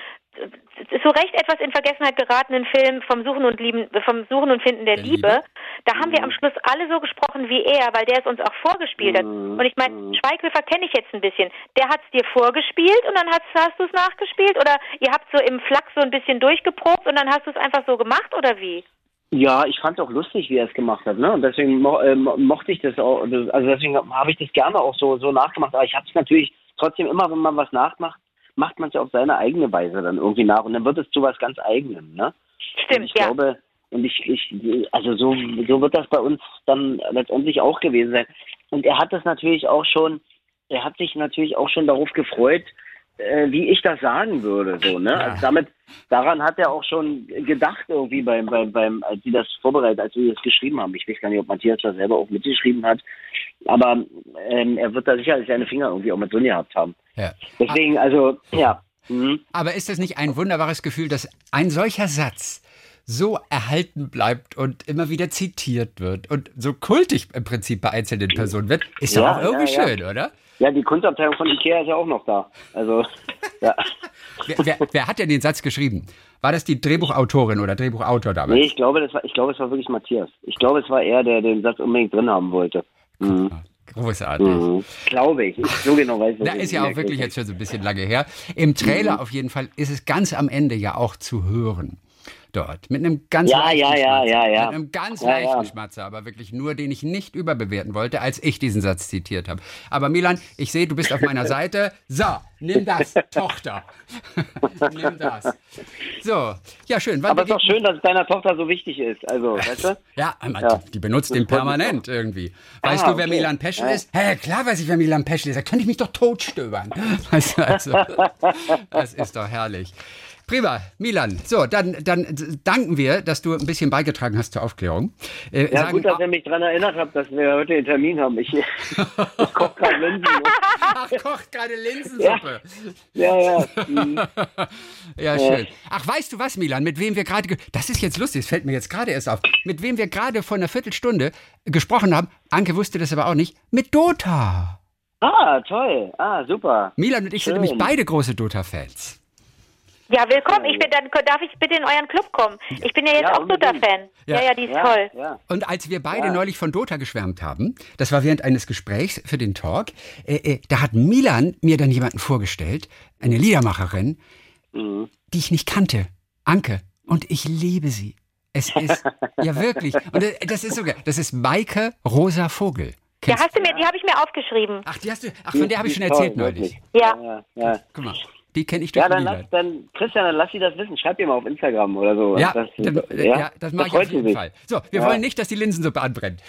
So recht etwas in Vergessenheit geratenen Film vom Suchen und Lieben, vom Suchen und Finden der, Der Liebe. Liebe. Da haben wir am Schluss alle so gesprochen wie er, weil der es uns auch vorgespielt hat. Mhm. Und ich meine, Schweighöfer kenne ich jetzt ein bisschen. Der hat es dir vorgespielt und dann hast, hast du es nachgespielt oder ihr habt so im Flach so ein bisschen durchgeprobt und dann hast du es einfach so gemacht oder wie? Ja, ich fand auch lustig, wie er es gemacht hat, ne? Und deswegen mo äh, mo- mochte ich das auch. Also deswegen habe ich das gerne auch so so nachgemacht. Aber ich habe es natürlich trotzdem immer, wenn man was nachmacht, macht man es ja auf seine eigene Weise dann irgendwie nach und dann wird es zu was ganz Eigenem, ne? Und Stimmt, ich ja. glaube, und ich, ich, also so, so wird das bei uns dann letztendlich auch gewesen sein. Und er hat das natürlich auch schon, er hat sich natürlich auch schon darauf gefreut, äh, wie ich das sagen würde, so, ne? Also damit, daran hat er auch schon gedacht irgendwie beim, beim, beim, als sie das vorbereitet, als wir das geschrieben haben. Ich weiß gar nicht, ob Matthias das selber auch mitgeschrieben hat, aber ähm, er wird da sicherlich seine Finger irgendwie auch mit drin gehabt haben. Ja. Deswegen, also, ja. Mhm. Aber ist es nicht ein wunderbares Gefühl, dass ein solcher Satz so erhalten bleibt und immer wieder zitiert wird und so kultig im Prinzip bei einzelnen Personen wird? Ist doch Ja, auch irgendwie ja, ja. schön, oder? Ja, die Kunstabteilung von Ikea ist ja auch noch da. Also, *laughs* ja. Wer, wer, wer hat denn den Satz geschrieben? War das die Drehbuchautorin oder Drehbuchautor damals? Nee, ich glaube, das war, ich glaube, es war wirklich Matthias. Ich glaube, es war er, der den Satz unbedingt drin haben wollte. Mhm. Großartig. Mhm. Glaube ich. So genau weiß ich Da ist ja auch wirklich jetzt schon so ein bisschen lange her. Im Trailer Mhm. auf jeden Fall ist es ganz am Ende ja auch zu hören. Dort. Mit einem ganz Ja, leichten ja, ja, Schmatzer. ja, ja. Mit einem ganz leichten. Schmatzer, aber wirklich nur, den ich nicht überbewerten wollte, als ich diesen Satz zitiert habe. Aber Milan, ich sehe, du bist auf meiner *laughs* Seite. So, nimm das, Tochter. *laughs* nimm das. So, ja, schön. Wann Aber es ist doch schön, dass es deiner Tochter so wichtig ist. Also, weißt du? Ja. Die, die benutzt den permanent irgendwie. Weißt Ah, du, wer okay. Milan Peschel ist? Hä, klar weiß ich, wer Milan Peschel ist. Da könnte ich mich doch totstöbern. *laughs* Weißt du, also, das ist doch herrlich. Prima, Milan. So, dann, dann danken wir, dass du ein bisschen beigetragen hast zur Aufklärung. Äh, Ja, sagen- gut, dass ihr mich daran erinnert habt, dass wir heute den Termin haben. Ich, *laughs* ich koche gerade Linsen. Ach, kocht gerade Linsensuppe. Ja, ja. Mhm. *laughs* Ja, schön. Ach, weißt du was, Milan, mit wem wir gerade, ge- das ist jetzt lustig, das fällt mir jetzt gerade erst auf, mit wem wir gerade vor einer Viertelstunde gesprochen haben, Anke wusste das aber auch nicht, mit Dota. Ah, toll. Ah, super. Milan und ich sind Schön. nämlich beide große Dota-Fans. Ja, willkommen. Ich bin, dann darf ich bitte in euren Club kommen. Ich bin ja jetzt Ja, auch unbedingt. Dota-Fan. Ja. Ja. ja, die ist Ja, toll. ja. Und als wir beide Ja. neulich von Dota geschwärmt haben, das war während eines Gesprächs für den Talk, äh, äh, da hat Milan mir dann jemanden vorgestellt, eine Liedermacherin, Mhm. die ich nicht kannte, Anke. Und ich liebe sie. Es ist, *laughs* ja wirklich. Und äh, das ist sogar, das ist Maike Rosa Vogel. Ja, Kennst hast du mir, die habe ich mir aufgeschrieben. Ach, die hast du, ach, von der habe ich schon erzählt toll, neulich. wirklich. Ja. Ja, ja. Guck mal, die kenne ich durch Ja, dann lass, dann, Christian, dann lass sie das wissen. Schreib ihr mal auf Instagram oder so. Ja, das, dann, äh, ja, das mache ich auf jeden sich. Fall. So, wir Ja. wollen nicht, dass die Linsensuppe anbrennt.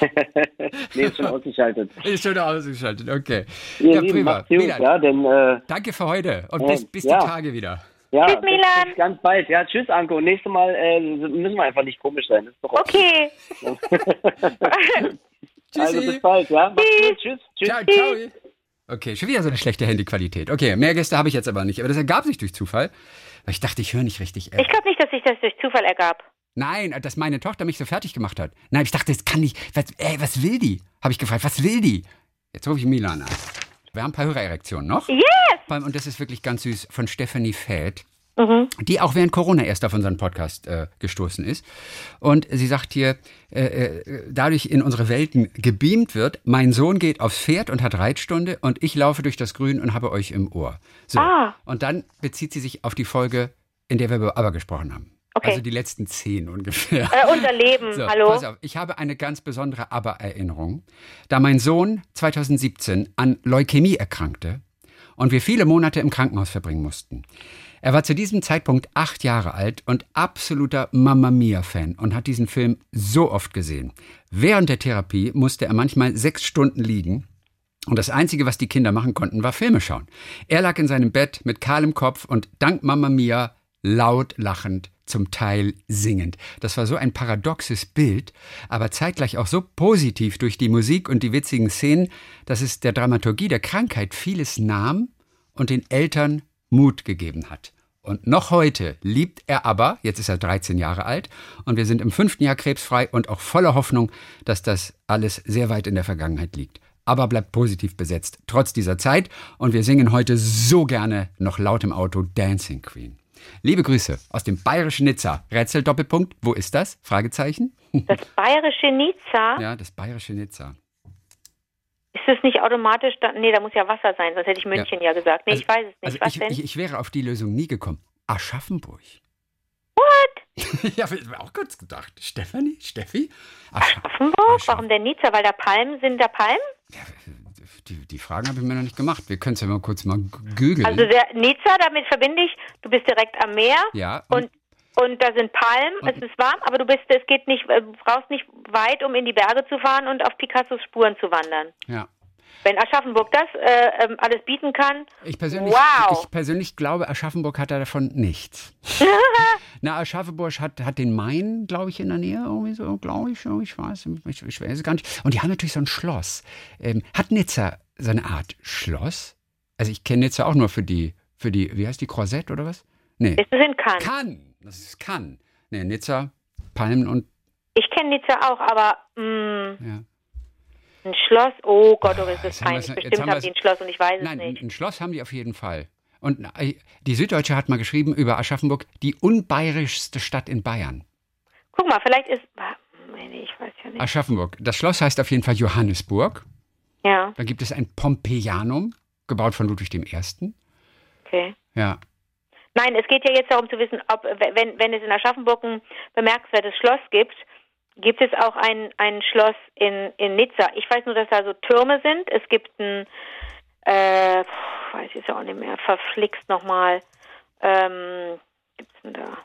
*laughs* nee, ist schon ausgeschaltet. *laughs* Ist schon ausgeschaltet, okay. Ihr ja, Lieben, prima. gut, Milan, ja, denn, äh, danke für heute und Ja, bis, bis ja. die Tage wieder. ja, Tschüss, bis- Milan. bis ganz bald. Ja, tschüss, Anko. Und nächstes Mal äh, müssen wir einfach nicht komisch sein. Das ist doch Okay. *laughs* Also bis bald, ja? Tschüss. Tschüss. Ciao, ciao. Okay, schon wieder so eine schlechte Handyqualität. Okay, mehr Gäste habe ich jetzt aber nicht. Aber das ergab sich durch Zufall. Weil ich dachte, ich höre nicht richtig. Äh, Ich glaube nicht, dass sich das durch Zufall ergab. nein, dass meine Tochter mich so fertig gemacht hat. Nein, ich dachte, das kann nicht. Was, ey, was will die? Habe ich gefragt, was will die? Jetzt rufe ich Milan an. Wir haben ein paar Hörererektionen noch. Yes! Und das ist wirklich ganz süß von Stephanie Feld. Mhm. die auch während Corona erst auf unseren Podcast äh, gestoßen ist. Und sie sagt hier, äh, äh, dadurch in unsere Welten gebeamt wird, mein Sohn geht aufs Pferd und hat Reitstunde und ich laufe durch das Grün und habe euch im Ohr. So. Ah. Und dann bezieht sie sich auf die Folge, in der wir über Aber gesprochen haben. Okay. Also die letzten zehn ungefähr. Äh, unser Leben, *laughs* So, hallo? Pass auf, ich habe eine ganz besondere Aber-Erinnerung. Da mein Sohn 2017 an Leukämie erkrankte und wir viele Monate im Krankenhaus verbringen mussten. Er war zu diesem Zeitpunkt acht Jahre alt und absoluter Mamma Mia-Fan und hat diesen Film so oft gesehen. Während der Therapie musste er manchmal sechs Stunden liegen und das Einzige, was die Kinder machen konnten, war Filme schauen. Er lag in seinem Bett mit kahlem Kopf und dank Mamma Mia laut lachend, zum Teil singend. Das war so ein paradoxes Bild, aber zeitgleich auch so positiv durch die Musik und die witzigen Szenen, dass es der Dramaturgie der Krankheit vieles nahm und den Eltern Mut gegeben hat. Und noch heute liebt er aber, jetzt ist er 13 Jahre alt, und wir sind im fünften Jahr krebsfrei und auch voller Hoffnung, dass das alles sehr weit in der Vergangenheit liegt. Aber bleibt positiv besetzt, trotz dieser Zeit. Und wir singen heute so gerne noch laut im Auto Dancing Queen. Liebe Grüße aus dem bayerischen Nizza. Rätsel Doppelpunkt, wo ist das? Fragezeichen. Das bayerische Nizza, Ja, das bayerische Nizza. Ist das nicht automatisch, da, nee, da muss ja Wasser sein, sonst hätte ich München ja, gesagt. Nee, Also- ich weiß es nicht. Also Was ich, denn? ich, ich wäre auf die Lösung nie gekommen. Aschaffenburg. What? *laughs* ja, ich auch kurz gedacht. Stefanie? Steffi? Ascha Offenburg? Ascha- Warum der Nizza? Weil da Palmen sind, da Palmen? Die, die Fragen habe ich mir noch nicht gemacht. Wir können es ja mal kurz mal googeln. Also der Nizza, damit verbinde ich, du bist direkt am Meer ja, und, und da sind Palmen, Und- es ist warm, aber du bist, es geht nicht, äh, du brauchst nicht weit, um in die Berge zu fahren und auf Picassos Spuren zu wandern. ja. Wenn Aschaffenburg das äh, ähm, alles bieten kann, Ich persönlich, Wow. ich persönlich glaube, Aschaffenburg hat davon nichts. *laughs* Na, Aschaffenburg hat, hat den Main, glaube ich, in der Nähe, irgendwie so, glaube ich, ich weiß, ich, ich weiß es gar nicht. Und die haben natürlich so ein Schloss. Ähm, hat Nizza so eine Art Schloss? Also ich kenne Nizza auch nur für die, für die, wie heißt die, Croisette oder was? Nee. ist es in Cannes. Cannes, das ist Cannes. Nee, Nizza, Palmen und, Ich kenne Nizza auch, aber mh, ja. ein Schloss, oh Gott, oh, ist das haben peinlich. Bestimmt haben haben die ein Schloss und ich weiß es Nein, ein, nicht. ein Schloss haben die auf jeden Fall. Und äh, die Süddeutsche hat mal geschrieben über Aschaffenburg, die unbayerischste Stadt in Bayern. Guck mal, vielleicht ist, nee, ich weiß ja nicht. Aschaffenburg. Das Schloss heißt auf jeden Fall Johannesburg. Ja, Dann gibt es ein Pompeianum, gebaut von Ludwig I. okay. Ja. Nein, es geht ja jetzt darum zu wissen, ob, wenn, wenn es in Aschaffenburg ein bemerkenswertes Schloss gibt, gibt es auch ein, ein Schloss in, in Nizza. Ich weiß nur, dass da so Türme sind. Es gibt ein, äh, weiß ich jetzt auch nicht mehr, verflixt nochmal. Ähm, gibt's denn da?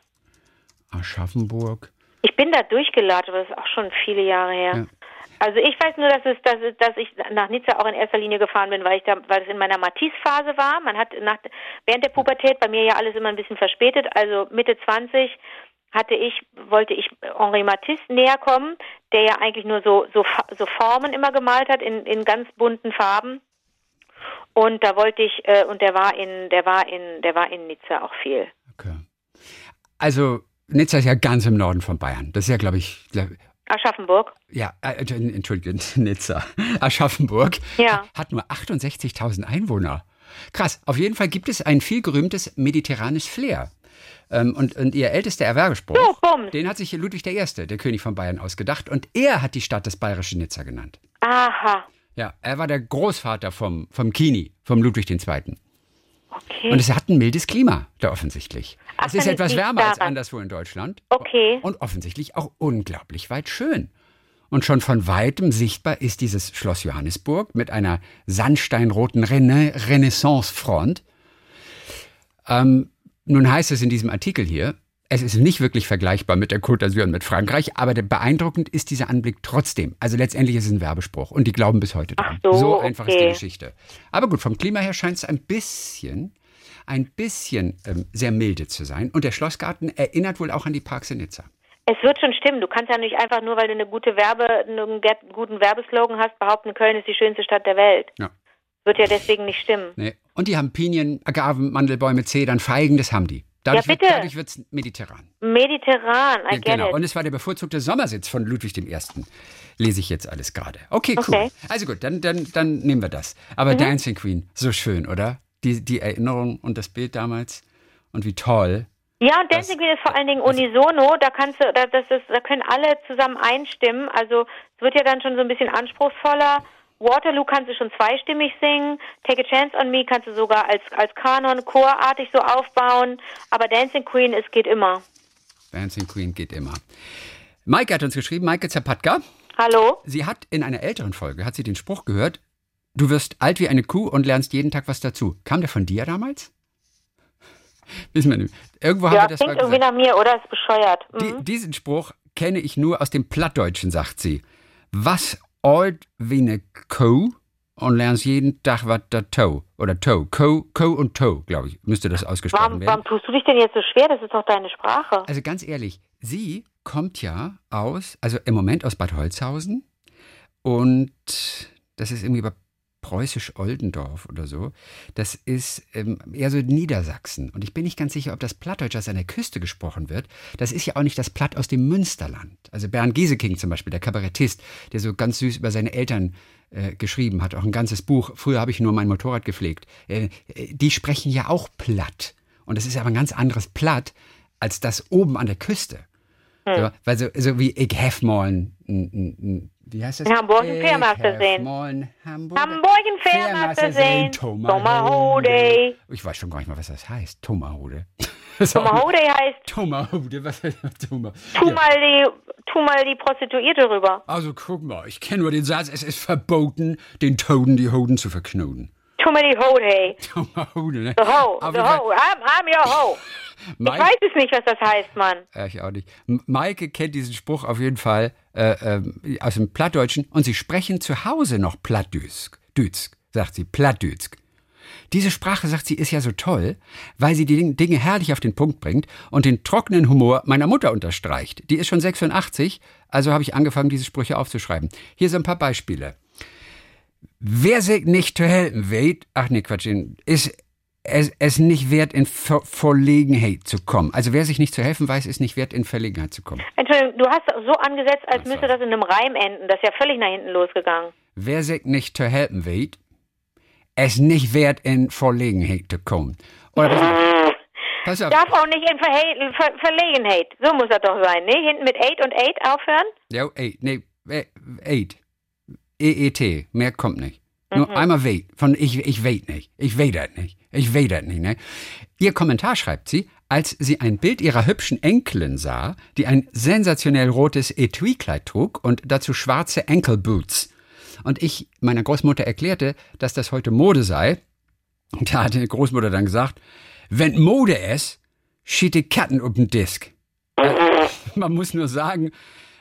Aschaffenburg. Ich bin da durchgelatscht, aber das ist auch schon viele Jahre her. Ja. Also ich weiß nur, dass es, dass dass ich nach Nizza auch in erster Linie gefahren bin, weil ich da, weil es in meiner Matisse-Phase war. Man hat nach, während der Pubertät bei mir ja alles immer ein bisschen verspätet. Also Mitte 20 hatte ich, wollte ich Henri Matisse näher kommen, der ja eigentlich nur so, so, so Formen immer gemalt hat in, in ganz bunten Farben. Und da wollte ich, äh, und der war in, der war in, der war in Nizza auch viel. Okay. Also, Nizza ist ja ganz im Norden von Bayern. Das ist ja, glaube ich, Aschaffenburg. ja, äh, entschuldige, *laughs* Nizza. Aschaffenburg Ja. hat nur 68.000 Einwohner. Krass. Auf jeden Fall gibt es ein viel gerühmtes mediterranes Flair. Ähm, und, und ihr ältester Erwerbespruch, So, den hat sich Ludwig I., der König von Bayern, ausgedacht. Und er hat die Stadt das bayerische Nizza genannt. Aha. Ja, er war der Großvater vom, vom Kini, vom Ludwig II. Okay. Und es hat ein mildes Klima, da offensichtlich. Ach, es ist etwas wärmer als daran. anderswo in Deutschland. Okay. Und offensichtlich auch unglaublich weit schön. Und schon von weitem sichtbar ist dieses Schloss Johannesburg mit einer sandsteinroten Rena Renaissance-Front. Ähm, nun heißt es in diesem Artikel hier, es ist nicht wirklich vergleichbar mit der Côte d'Azur und mit Frankreich, aber beeindruckend ist dieser Anblick trotzdem. Also letztendlich ist es ein Werbespruch und die glauben bis heute dran. Ach so, einfach ist die. Geschichte. Aber gut, vom Klima her scheint es ein bisschen, ein bisschen ähm, sehr milde zu sein. Und der Schlossgarten erinnert wohl auch an die Parks in Nizza. Es wird schon stimmen. Du kannst ja nicht einfach nur, weil du eine gute Werbe, einen guten Werbeslogan hast, behaupten, Köln ist die schönste Stadt der Welt. Ja. Wird ja deswegen nicht stimmen. Nee. Und die haben Pinien, Agaven, Mandelbäume, Zedern, Feigen, das haben die. Dadurch Ja, wird bitte. dadurch wird's mediterran. Mediterran, I Ja, genau. it. Und es war der bevorzugte Sommersitz von Ludwig I. Lese ich jetzt alles gerade. Okay, cool. Okay. Mhm. Also gut, dann, dann, dann nehmen wir das. Aber Dancing Queen, so schön, oder? Die, die Erinnerung und das Bild damals. Und wie toll. Ja, und Dancing Queen ist vor allen Dingen unisono. Da kannst du, da, das ist, da können alle zusammen einstimmen. Also es wird ja dann schon so ein bisschen anspruchsvoller. Waterloo kannst du schon zweistimmig singen. Take a Chance on Me kannst du sogar als als Kanon chorartig so aufbauen. Aber Dancing Queen, es geht immer. Dancing Queen geht immer. Maike hat uns geschrieben, Maike Zapatka. Hallo? Sie hat in einer älteren Folge, hat sie den Spruch gehört, du wirst alt wie eine Kuh und lernst jeden Tag was dazu. Kam der von dir damals? *laughs* Wissen wir nicht. Irgendwo haben Ja, wir das mal klingt irgendwie gesagt. nach mir, oder? Ist bescheuert. Die, Mhm. diesen Spruch kenne ich nur aus dem Plattdeutschen, sagt sie. Was alt wie eine Kuh und lernst jeden Tag was dazu. Oder Toe. Co, Co und Toe, glaube ich, müsste das ausgesprochen Warum, werden. warum tust du dich denn jetzt so schwer? Das ist doch deine Sprache. Also ganz ehrlich, sie kommt ja aus, also im Moment aus Bad Holzhausen und das ist irgendwie bei Preußisch-Oldendorf oder so. Das ist ähm, eher so Niedersachsen. Und ich bin nicht ganz sicher, ob das Plattdeutsch, das an der Küste gesprochen wird, das ist ja auch nicht das Platt aus dem Münsterland. Also Bernd Gieseking zum Beispiel, der Kabarettist, der so ganz süß über seine Eltern äh, geschrieben hat, auch ein ganzes Buch. Früher habe ich nur mein Motorrad gepflegt. Äh, äh, die sprechen ja auch platt. Und das ist aber ein ganz anderes Platt als das oben an der Küste. So, weil so, so wie ich hef mal ein, ein, ein wie heißt das? In Hamburg einen Ich Fährmaster sehen. Hamburg ein Fährmaster sehen. Tomahode. Ich weiß schon gar nicht mal, was das heißt. Tomahode. *laughs* Tomahode heißt, Tomahode, was heißt Tomahode? tu mal die, tu mal die Prostituierte rüber. Also guck mal, ich kenne nur den Satz, es ist verboten, den Toden die Hoden zu verknoten. Mal die Hode. Tomahode, ne? The ho, the ho. I'm, I'm your ho. *laughs* Ich Mike- weiß es nicht, was das heißt, Mann. Ich auch nicht. Maike kennt diesen Spruch auf jeden Fall äh, ähm, aus dem Plattdeutschen und sie sprechen zu Hause noch Plattdütsk. Dütsk, sagt sie, Plattdütsk. Diese Sprache, sagt sie, ist ja so toll, weil sie die Ding- Dinge herrlich auf den Punkt bringt und den trockenen Humor meiner Mutter unterstreicht. Die ist schon 86, also habe ich angefangen, diese Sprüche aufzuschreiben. Hier sind ein paar Beispiele. Wer sich nicht zu helfen weht, ach nee, Quatsch, ist es, es nicht wert, in Ver Verlegenheit zu kommen. Also wer sich nicht zu helfen weiß, ist nicht wert, in Verlegenheit zu kommen. Entschuldigung, du hast so angesetzt, als müsste das in einem Reim enden. Das ist ja völlig nach hinten losgegangen. Wer sich nicht zu helfen weht, es nicht wert, in Verlegenheit zu kommen. Oder pass auf. Pass auf. Darf auch nicht in Verhe Ver Verlegenheit. So muss das doch sein, ne? Hinten mit Eight und Eight aufhören? Ja, ey, nee, äh, eight. EET, mehr kommt nicht. Nur einmal wait. Von ich, ich wait nicht. Ich wait das nicht. Ich wait das nicht, ne? Ihr Kommentar schreibt sie, als sie ein Bild ihrer hübschen Enkelin sah, die ein sensationell rotes Etui-Kleid trug und dazu schwarze Ankle-Boots. Und ich meiner Großmutter erklärte, dass das heute Mode sei. Und da hatte die Großmutter dann gesagt, wenn Mode ist, schiet die Katten um den Disk. *laughs* Man muss nur sagen,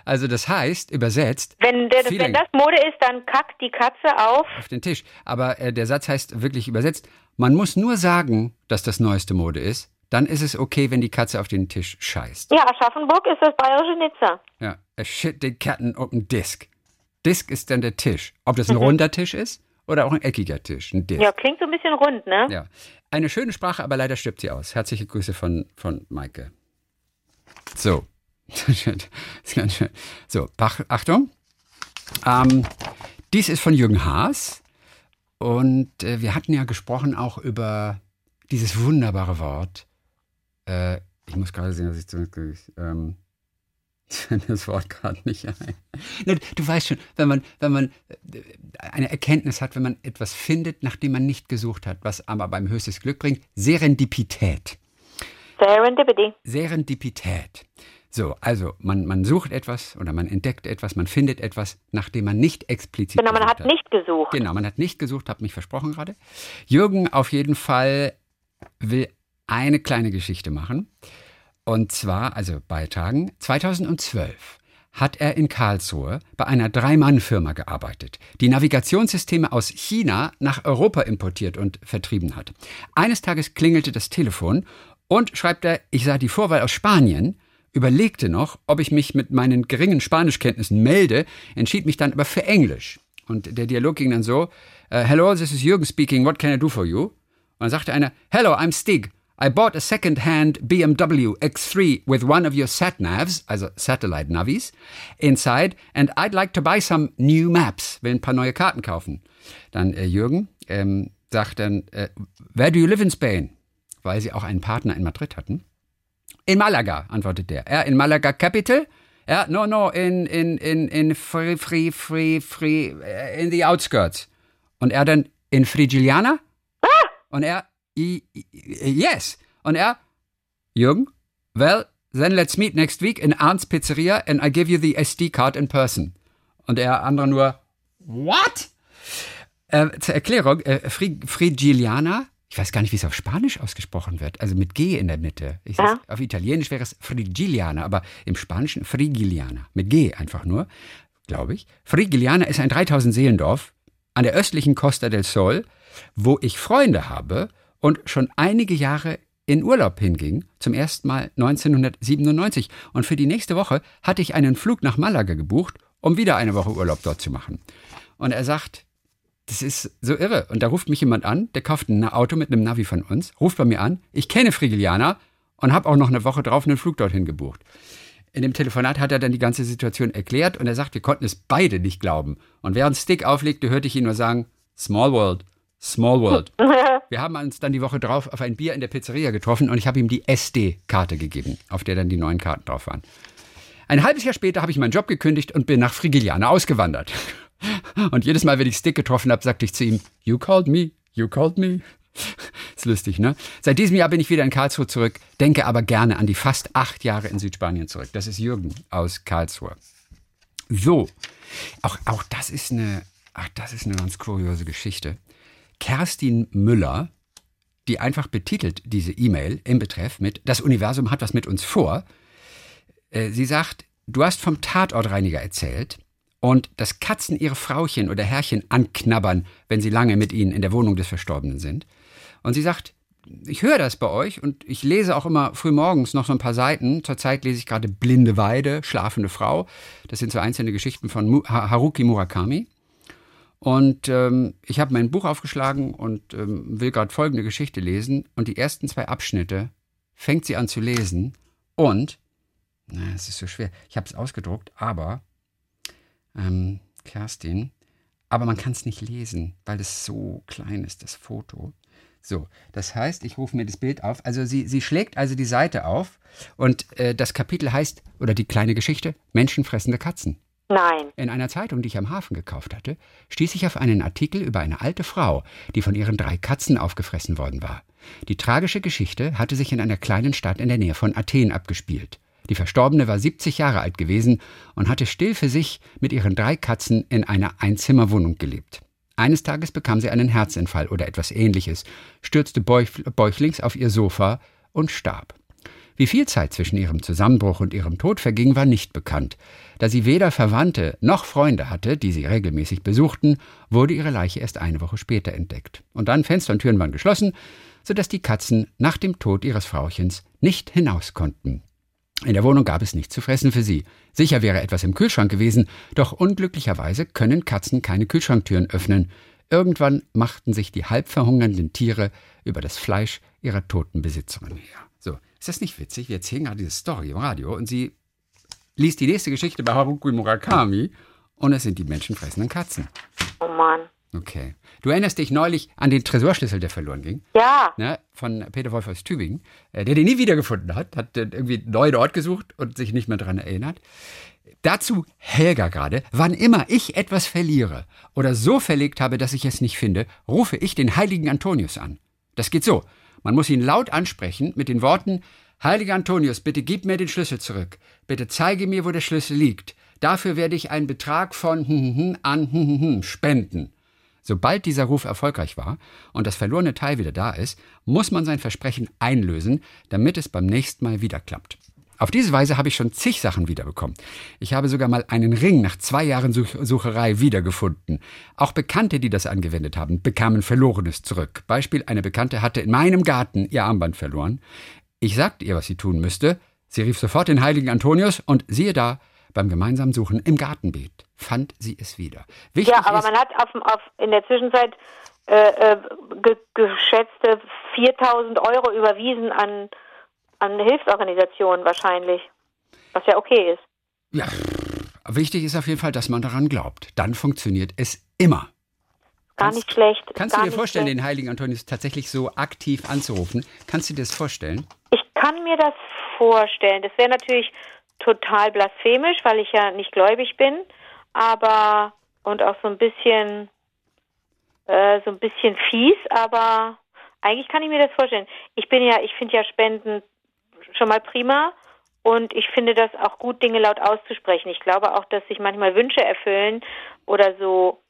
also das heißt, übersetzt, Wenn, der, wenn das Mode ist, dann kackt die Katze auf. auf den Tisch. Aber äh, der Satz heißt wirklich übersetzt, man muss nur sagen, dass das neueste Mode ist, dann ist es okay, wenn die Katze auf den Tisch scheißt. Ja, Aschaffenburg ist das bayerische Nizza. Ja, er shit den Katten auf den Disk. Disk ist dann der Tisch. Ob das ein runder Tisch ist oder auch ein eckiger Tisch, ein Disk. Ja, klingt so ein bisschen rund, ne? Ja. Eine schöne Sprache, aber leider stirbt sie aus. Herzliche Grüße von, von Maike. So. Ist ganz schön. So, Bach, Achtung. Ähm, dies ist von Jürgen Haas. Und äh, wir hatten ja gesprochen auch über dieses wunderbare Wort. Äh, ich muss gerade sehen, dass ich. Ähm, *laughs* das Wort gerade nicht ein. Du weißt schon, wenn man, wenn man äh, eine Erkenntnis hat, wenn man etwas findet, nachdem man nicht gesucht hat, was aber beim höchstes Glück bringt, Serendipität. Serendipity. Serendipität. So, also man, man sucht etwas oder man entdeckt etwas, man findet etwas, nachdem man nicht explizit Genau, man gesucht hat nicht gesucht. Genau, man hat nicht gesucht, habe mich versprochen gerade. Jürgen auf jeden Fall will eine kleine Geschichte machen. Und zwar, also beitragen, 2012 hat er in Karlsruhe bei einer Drei-Mann-Firma gearbeitet, die Navigationssysteme aus China nach Europa importiert und vertrieben hat. Eines Tages klingelte das Telefon und schreibt er, ich sah die Vorwahl aus Spanien, überlegte noch, ob ich mich mit meinen geringen Spanischkenntnissen melde, entschied mich dann aber für Englisch. Und der Dialog ging dann so, äh, Hello, this is Jürgen speaking, what can I do for you? Und dann sagte einer, Hello, I'm Stig. I bought a second-hand BMW X3 with one of your sat-navs, also Satellite Navis, inside, and I'd like to buy some new maps, will ein paar neue Karten kaufen. Dann äh, Jürgen ähm, sagt dann, äh, Where do you live in Spain? Weil sie auch einen Partner in Madrid hatten. In Malaga, antwortet der. Er in Malaga Capital? Ja, no, no, in, in, in, in free, free, free, free, äh, in the outskirts. Und er dann in Frigiliana? Und er, i, i, yes. Und er, Jürgen, well, then let's meet next week in Arndt's Pizzeria and I give you the SD card in person. Und der andere nur, what? Äh, zur Erklärung, äh, Frigiliana, ich weiß gar nicht, wie es auf Spanisch ausgesprochen wird, also mit G in der Mitte. Ja. Auf Italienisch wäre es Frigiliana, aber im Spanischen Frigiliana, mit G einfach nur, glaube ich. Frigiliana ist ein 3000 Seelendorf an der östlichen Costa del Sol, wo ich Freunde habe und schon einige Jahre in Urlaub hinging, zum ersten Mal 1997. Und für die nächste Woche hatte ich einen Flug nach Malaga gebucht, um wieder eine Woche Urlaub dort zu machen. Und er sagt, das ist so irre. Und da ruft mich jemand an, der kauft ein Auto mit einem Navi von uns, ruft bei mir an, ich kenne Frigiliana und habe auch noch eine Woche drauf einen Flug dorthin gebucht. In dem Telefonat hat er dann die ganze Situation erklärt und er sagt, wir konnten es beide nicht glauben. Und während Stick auflegte, hörte ich ihn nur sagen, Small World, Small World. *laughs* Wir haben uns dann die Woche drauf auf ein Bier in der Pizzeria getroffen und ich habe ihm die SD-Karte gegeben, auf der dann die neuen Karten drauf waren. Ein halbes Jahr später habe ich meinen Job gekündigt und bin nach Frigiliana ausgewandert. Und jedes Mal, wenn ich Stick getroffen habe, sagte ich zu ihm, You called me, you called me. Ist lustig, ne? Seit diesem Jahr bin ich wieder in Karlsruhe zurück, denke aber gerne an die fast acht Jahre in Südspanien zurück. Das ist Jürgen aus Karlsruhe. So, auch, auch das ist eine, ach, das ist eine ganz kuriose Geschichte. Kerstin Müller, die einfach betitelt diese E-Mail im Betreff mit Das Universum hat was mit uns vor. Äh, Sie sagt, du hast vom Tatortreiniger erzählt und dass Katzen ihre Frauchen oder Herrchen anknabbern, wenn sie lange mit ihnen in der Wohnung des Verstorbenen sind. Und sie sagt, ich höre das bei euch und ich lese auch immer frühmorgens noch so ein paar Seiten. Zurzeit lese ich gerade Blinde Weide, Schlafende Frau. Das sind so einzelne Geschichten von Haruki Murakami. Und ähm, ich habe mein Buch aufgeschlagen und ähm, will gerade folgende Geschichte lesen. Und die ersten zwei Abschnitte fängt sie an zu lesen. Und, na, es ist so schwer. Ich habe es ausgedruckt, aber, ähm, Kerstin, aber man kann es nicht lesen, weil es so klein ist, das Foto. So, das heißt, ich rufe mir das Bild auf. Also sie, sie schlägt also die Seite auf und äh, das Kapitel heißt, oder die kleine Geschichte, Menschenfressende Katzen. Nein. In einer Zeitung, die ich am Hafen gekauft hatte, stieß ich auf einen Artikel über eine alte Frau, die von ihren drei Katzen aufgefressen worden war. Die tragische Geschichte hatte sich in einer kleinen Stadt in der Nähe von Athen abgespielt. Die Verstorbene war 70 Jahre alt gewesen und hatte still für sich mit ihren drei Katzen in einer Einzimmerwohnung gelebt. Eines Tages bekam sie einen Herzinfall oder etwas ähnliches, stürzte bäuch- bäuchlings auf ihr Sofa und starb. Wie viel Zeit zwischen ihrem Zusammenbruch und ihrem Tod verging, war nicht bekannt. Da sie weder Verwandte noch Freunde hatte, die sie regelmäßig besuchten, wurde ihre Leiche erst eine Woche später entdeckt. Und dann Fenster und Türen waren geschlossen, sodass die Katzen nach dem Tod ihres Frauchens nicht hinaus konnten. In der Wohnung gab es nichts zu fressen für sie. Sicher wäre etwas im Kühlschrank gewesen, doch unglücklicherweise können Katzen keine Kühlschranktüren öffnen. Irgendwann machten sich die halb verhungernden Tiere über das Fleisch ihrer toten Besitzerin her. So, ist das nicht witzig? Wir erzählen gerade diese Story im Radio und sie liest die nächste Geschichte bei Haruki Murakami und es sind die menschenfressenden Katzen. Oh Mann. Okay. Du erinnerst dich neulich an den Tresorschlüssel, der verloren ging? Ja. ne, von Peter Wolf aus Tübingen, äh, der den nie wiedergefunden hat, hat dann irgendwie einen neuen Ort gesucht und sich nicht mehr daran erinnert. Dazu Helga gerade, wann immer ich etwas verliere oder so verlegt habe, dass ich es nicht finde, rufe ich den heiligen Antonius an. Das geht so. Man muss ihn laut ansprechen mit den Worten, Heiliger Antonius, bitte gib mir den Schlüssel zurück. Bitte zeige mir, wo der Schlüssel liegt. Dafür werde ich einen Betrag von hm, hm, hm, an hm, hm, hm spenden. Sobald dieser Ruf erfolgreich war und das verlorene Teil wieder da ist, muss man sein Versprechen einlösen, damit es beim nächsten Mal wieder klappt. Auf diese Weise habe ich schon zig Sachen wiederbekommen. Ich habe sogar mal einen Ring nach zwei Jahren Such Sucherei wiedergefunden. Auch Bekannte, die das angewendet haben, bekamen Verlorenes zurück. Beispiel, eine Bekannte hatte in meinem Garten ihr Armband verloren. Ich sagte ihr, was sie tun müsste. Sie rief sofort den heiligen Antonius und siehe da, beim gemeinsamen Suchen im Gartenbeet fand sie es wieder. Wichtig Ja, aber ist, man hat auf, auf, in der Zwischenzeit äh, äh, ge geschätzte 4000 Euro überwiesen an, an Hilfsorganisationen wahrscheinlich. Was ja okay ist. Ja, wichtig ist auf jeden Fall, dass man daran glaubt. Dann funktioniert es immer. Gar Kannst- nicht schlecht. Kannst gar du dir vorstellen, schlecht. den heiligen Antonius tatsächlich so aktiv anzurufen? Kannst du dir das vorstellen? Ich kann mir das vorstellen. Das wäre natürlich total blasphemisch, weil ich ja nicht gläubig bin, aber und auch so ein bisschen äh, so ein bisschen fies, aber eigentlich kann ich mir das vorstellen. Ich bin ja, ich finde ja Spenden schon mal prima Und ich finde das auch gut, Dinge laut auszusprechen. Ich glaube auch, dass sich manchmal Wünsche erfüllen oder so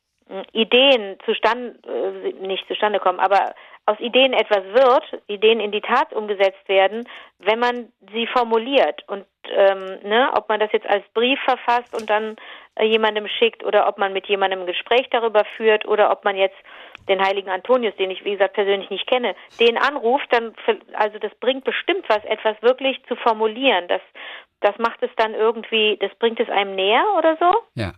Ideen zustande, äh, nicht zustande kommen, aber aus Ideen etwas wird, Ideen in die Tat umgesetzt werden, wenn man sie formuliert. Und ähm, ne, ob man das jetzt als Brief verfasst und dann äh, jemandem schickt oder ob man mit jemandem ein Gespräch darüber führt oder ob man jetzt den heiligen Antonius, den ich wie gesagt persönlich nicht kenne, den anruft, dann also das bringt bestimmt was, etwas wirklich zu formulieren. Das das macht es dann irgendwie, das bringt es einem näher oder so? Ja.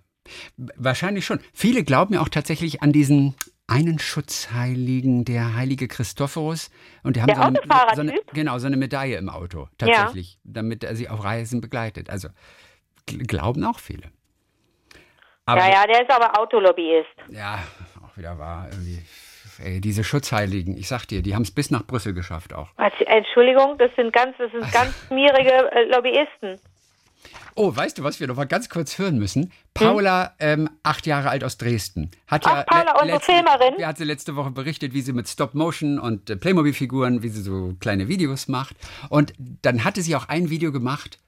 Wahrscheinlich schon. Viele glauben ja auch tatsächlich an diesen einen Schutzheiligen, der heilige Christophorus. Und die haben Der so, eine, so eine, genau, so eine Medaille im Auto, tatsächlich, damit er sie auf Reisen begleitet. Also gl- glauben auch viele. Aber, ja, ja, der ist aber Autolobbyist. ja, auch wieder wahr, irgendwie. Ey, diese Schutzheiligen, ich sag dir, die haben es bis nach Brüssel geschafft auch. Entschuldigung, das sind ganz, das sind *laughs* ganz mierige äh, Lobbyisten. Oh, weißt du, was wir noch mal ganz kurz hören müssen? Paula, ähm, acht Jahre alt aus Dresden, hat Ach, ja Paula, unsere Filmerin. Ja, hat sie letzte Woche berichtet, wie sie mit Stop-Motion und äh, Playmobil-Figuren, wie sie so kleine Videos macht. Und dann hatte sie auch ein Video gemacht,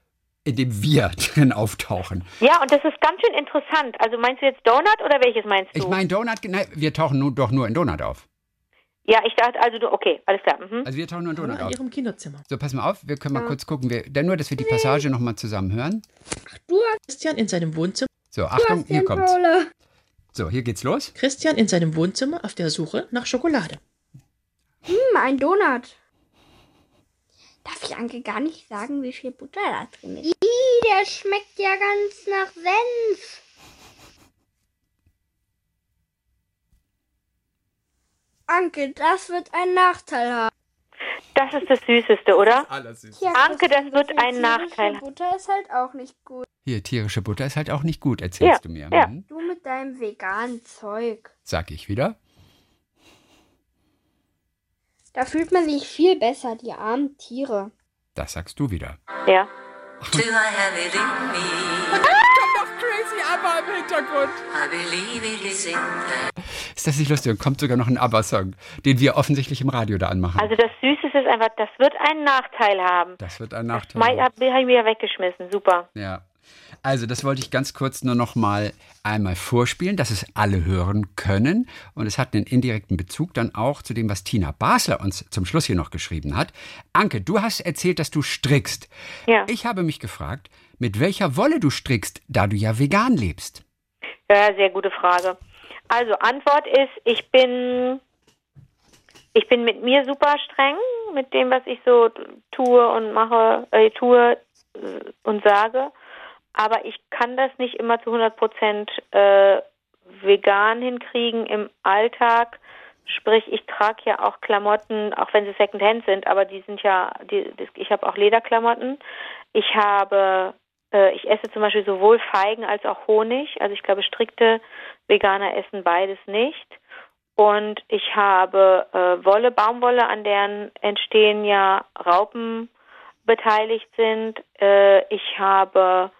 in dem wir *laughs* drin auftauchen. Ja, und das ist ganz schön interessant. Also meinst du jetzt Donut oder welches meinst du? Ich meine, Donut, nein, wir tauchen nur, doch nur in Donut auf. Ja, ich dachte, also du, okay, alles klar. Mhm. Also wir tauchen nur in Donut in auf. ihrem Kinderzimmer. So, pass mal auf, wir können mal kurz gucken. Wir, dann nur, dass wir die Passage noch mal zusammen hören. Christian in seinem Wohnzimmer. So, Achtung, hier kommt's. So, hier geht's los. Christian in seinem Wohnzimmer auf der Suche nach Schokolade. Hm, ein Donut. Darf ich Anke gar nicht sagen, wie viel Butter da drin ist? Ih, der schmeckt ja ganz nach Senf. Anke, das wird einen Nachteil haben. Das ist das Süßeste, oder? Ja, Anke, das Christine, wird die einen tierische Nachteil. Butter ist halt auch nicht gut. Hier, tierische Butter ist halt auch nicht gut, erzählst Ja, du mir. ja. Mhm. Du mit deinem veganen Zeug. Sag ich wieder. Da fühlt man sich viel besser, die armen Tiere. Das sagst du wieder. Ja. Do I have it in me? Kommt doch crazy aber im Hintergrund. I believe it is in there. Ist das nicht lustig? Und kommt sogar noch ein ABBA-Song, den wir offensichtlich im Radio da anmachen. Also das Süßeste ist einfach, das wird einen Nachteil haben. das wird ein Nachteil. Mein, hab, hab ich wieder weggeschmissen. Super. Ja. Also, das wollte ich ganz kurz nur noch mal einmal vorspielen, dass es alle hören können. Und es hat einen indirekten Bezug dann auch zu dem, was Tina Basler uns zum Schluss hier noch geschrieben hat. Anke, du hast erzählt, dass du strickst. Ja. Ich habe mich gefragt, mit welcher Wolle du strickst, da du ja vegan lebst. Ja, sehr gute Frage. Also Antwort ist, ich bin ich bin mit mir super streng, mit dem, was ich so tue und mache, äh, tue äh, und sage. Aber ich kann das nicht immer zu 100 Prozent äh, vegan hinkriegen im Alltag. Sprich, ich trage ja auch Klamotten, auch wenn sie Secondhand sind, aber die sind ja, die, ich habe auch Lederklamotten. Ich habe, ich esse zum Beispiel sowohl Feigen als auch Honig. Also ich glaube, strikte Veganer essen beides nicht. Und ich habe äh, Wolle, Baumwolle, an deren Entstehen ja Raupen beteiligt sind. Äh, ich habe,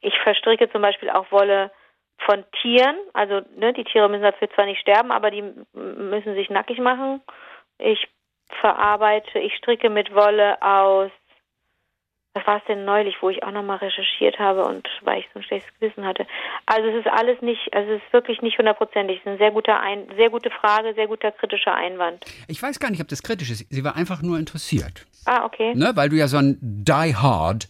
ich verstricke zum Beispiel auch Wolle von Tieren. Also ne, die Tiere müssen dafür zwar nicht sterben, aber die müssen sich nackig machen. Ich verarbeite, ich stricke mit Wolle aus, was war es denn neulich, wo ich auch nochmal recherchiert habe und weil ich so ein schlechtes Gewissen hatte. Also es ist alles nicht, also es ist wirklich nicht hundertprozentig. Es ist eine sehr guter ein, sehr gute Frage, sehr guter kritischer Einwand. Ich weiß gar nicht, ob das kritisch ist. Sie war einfach nur interessiert. Ah, okay. Ne? Weil du ja so ein Die Hard,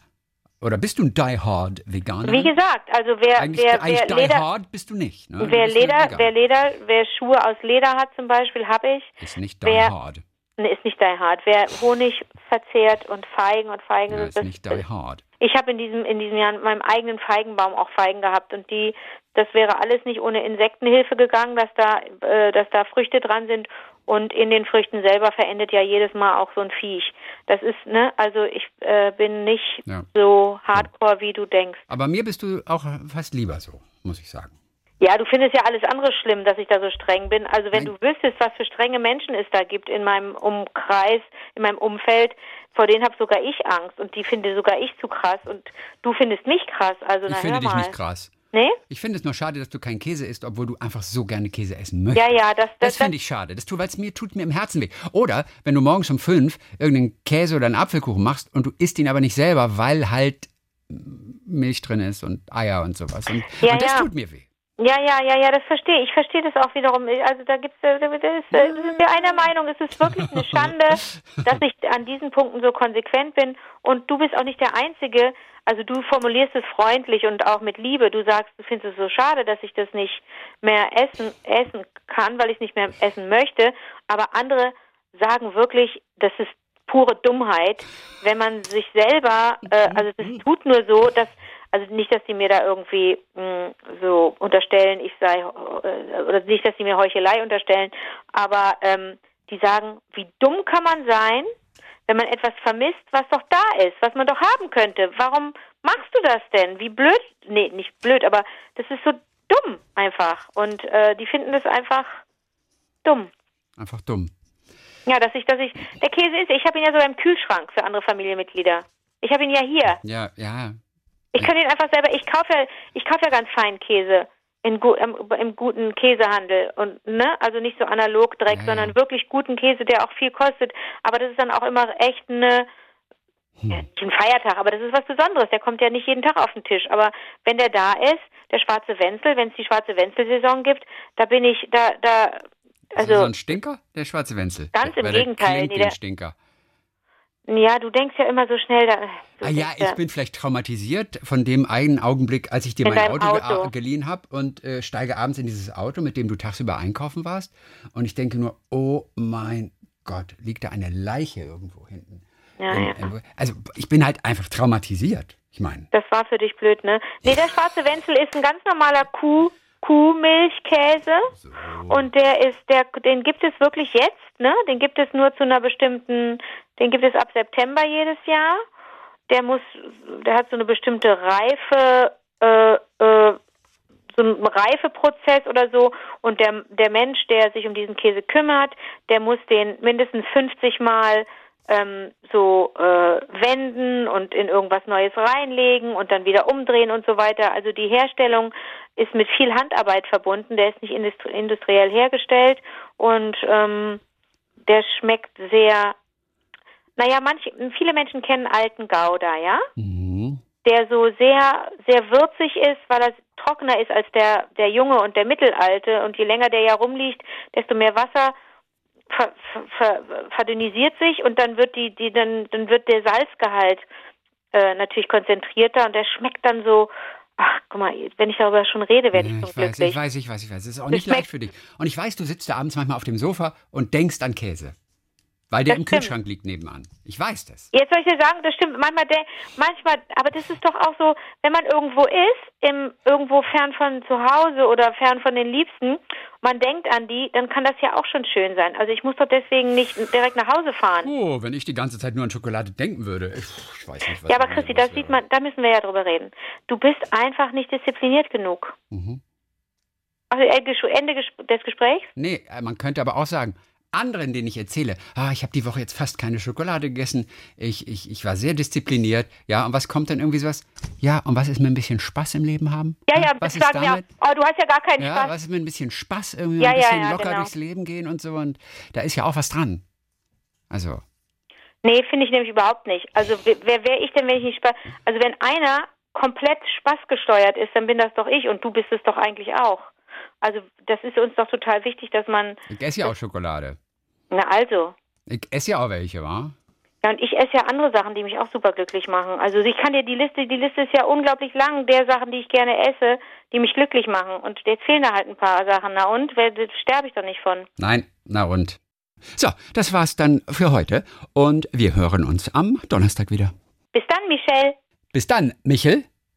oder bist du ein Die Hard Veganer? Wie gesagt, also wer, eigentlich, wer, eigentlich wer Die Leder, Hard bist du nicht. Ne? Du wer ja Leder, wer Leder, wer Schuhe aus Leder hat zum Beispiel, habe ich. Ist nicht Die wer- Hard. Ne, ist nicht die Hard. Wer Honig verzehrt und Feigen und Feigen, Ja, das, ist nicht Die Hard. ich habe in diesem in diesem Jahr mit meinem eigenen Feigenbaum auch Feigen gehabt und die, das wäre alles nicht ohne Insektenhilfe gegangen, dass da, äh, dass da Früchte dran sind und in den Früchten selber verendet ja jedes Mal auch so ein Viech. Das ist ne, also ich äh, bin nicht Ja. so Hardcore wie du denkst. Aber mir bist du auch fast lieber so, muss ich sagen. Ja, du findest ja alles andere schlimm, dass ich da so streng bin. Also wenn Nein. du wüsstest, was für strenge Menschen es da gibt in meinem Umkreis, in meinem Umfeld, vor denen habe sogar ich Angst und die finde sogar ich zu krass und du findest mich krass. Also Ich na finde dich mal. nicht krass. Nee? Ich finde es nur schade, dass du keinen Käse isst, obwohl du einfach so gerne Käse essen möchtest. Ja, ja, das, Das das, finde ich schade. Das tut, weil es mir tut mir im Herzen weh. Oder wenn du morgens um fünf irgendeinen Käse oder einen Apfelkuchen machst und du isst ihn aber nicht selber, weil halt Milch drin ist und Eier und sowas. Und, Ja, und das ja. tut mir weh. Ja, ja, ja, ja, das verstehe ich. Ich verstehe das auch wiederum. Also da gibt's, äh, da ist, äh, sind wir einer Meinung. Es ist wirklich eine Schande, *laughs* dass ich an diesen Punkten so konsequent bin. Und du bist auch nicht der Einzige. Also du formulierst es freundlich und auch mit Liebe. Du sagst, du findest es so schade, dass ich das nicht mehr essen, essen kann, weil ich es nicht mehr essen möchte. Aber andere sagen wirklich, das ist pure Dummheit, wenn man sich selber, äh, also das tut nur so, dass also nicht, dass die mir da irgendwie mh, so unterstellen, ich sei, äh, oder nicht, dass die mir Heuchelei unterstellen, aber ähm, die sagen, wie dumm kann man sein, wenn man etwas vermisst, was doch da ist, was man doch haben könnte. Warum machst du das denn? Wie blöd? Nee, nicht blöd, aber das ist so dumm einfach. Und äh, die finden das einfach dumm. Einfach dumm. Ja, dass ich, dass ich, der Käse ist, ich habe ihn ja so im Kühlschrank für andere Familienmitglieder. Ich habe ihn ja hier. Ja, ja. Ich kann ihn einfach selber, ich kaufe ja, ich kaufe ja ganz feinen Käse in im, im guten Käsehandel und ne, also nicht so analog Dreck, Ja, ja. sondern wirklich guten Käse, der auch viel kostet. Aber das ist dann auch immer echt eine Hm. ja, nicht ein Feiertag, aber das ist was Besonderes. Der kommt ja nicht jeden Tag auf den Tisch. Aber wenn der da ist, der schwarze Wenzel, wenn es die schwarze Wenzel-Saison gibt, da bin ich, da, da, Ist das so also ein Stinker, der schwarze Wenzel. Ganz im der Gegenteil, Klingt nee, der- Stinker. Ja, du denkst ja immer so schnell, da. Du Ah ja, ich bin vielleicht traumatisiert von dem einen Augenblick, als ich dir In mein Auto, Auto. geliehen habe und äh, steige abends in dieses Auto, mit dem du tagsüber einkaufen warst. Und ich denke nur, oh mein Gott, liegt da eine Leiche irgendwo hinten? Ja, In- ja. in- Also ich bin halt einfach traumatisiert. Ich meine, Das war für dich blöd, ne? Nee, der schwarze Wenzel ist ein ganz normaler Kuh, Kuhmilchkäse. Und der ist, der, den gibt es wirklich jetzt, ne? Den gibt es nur zu einer bestimmten, den gibt es ab September jedes Jahr. Der muss, der hat so eine bestimmte Reife, äh, äh, so einen Reifeprozess oder so. Und der, der Mensch, der sich um diesen Käse kümmert, der muss den mindestens 50 Mal ähm, so äh, wenden und in irgendwas Neues reinlegen und dann wieder umdrehen und so weiter. Also die Herstellung ist mit viel Handarbeit verbunden. Der ist nicht industri industriell hergestellt und ähm, der schmeckt sehr. Naja, manche, viele Menschen kennen alten Gouda, ja? mhm. der so sehr, sehr würzig ist, weil er trockener ist als der, der junge und der mittelalte. Und je länger der ja rumliegt, desto mehr Wasser ver, ver, ver, verdünnisiert sich und dann wird die, die, dann, dann wird der Salzgehalt äh, natürlich konzentrierter und der schmeckt dann so, ach, guck mal, wenn ich darüber schon rede, werde ich weiß, glücklich. ich weiß, ich weiß, ich weiß. Es ist auch Das nicht leicht für dich. Und ich weiß, du sitzt da abends manchmal auf dem Sofa und denkst an Käse. Weil der Das im stimmt. Kühlschrank liegt nebenan. Ich weiß das. Jetzt soll ich dir sagen, das stimmt. Manchmal, der, manchmal, aber das ist doch auch so, wenn man irgendwo ist, im, irgendwo fern von zu Hause oder fern von den Liebsten, man denkt an die, dann kann das ja auch schon schön sein. Also ich muss doch deswegen nicht direkt nach Hause fahren. Oh, wenn ich die ganze Zeit nur an Schokolade denken würde. Ich, ich weiß nicht, was Ja, aber Christi, das sieht man, da müssen wir ja drüber reden. Du bist einfach nicht diszipliniert genug. Mhm. Also Ende ges- Ende des Gesprächs? Nee, äh, man könnte aber auch sagen, anderen, denen ich erzähle, ah, ich habe die Woche jetzt fast keine Schokolade gegessen, ich, ich, ich war sehr diszipliniert, ja, und was kommt dann irgendwie sowas? Ja, und was ist mir ein bisschen Spaß im Leben haben? Ja, ja, was das ist damit? Oh, du hast ja gar keinen Ja, Spaß. was ist mir ein bisschen Spaß, irgendwie Ja, ein bisschen ja, locker genau. durchs Leben gehen und so und da ist ja auch was dran. Also, Nee, finde ich nämlich überhaupt nicht. Also wer, wer wäre ich denn, wenn ich nicht Spaß... Also wenn einer komplett spaßgesteuert ist, dann bin das doch ich und du bist es doch eigentlich auch. Also das ist uns doch total wichtig, dass man... ich esse ja auch Schokolade. Na also... Ich esse ja auch welche, wa? Ja, und ich esse ja andere Sachen, die mich auch super glücklich machen. Also ich kann dir die Liste, die Liste ist ja unglaublich lang, der Sachen, die ich gerne esse, die mich glücklich machen. Und jetzt fehlen da halt ein paar Sachen. Na und? Sterbe ich doch nicht von. Nein, na und. So, das war's dann für heute und wir hören uns am Donnerstag wieder. Bis dann, Michelle. Bis dann, Michel.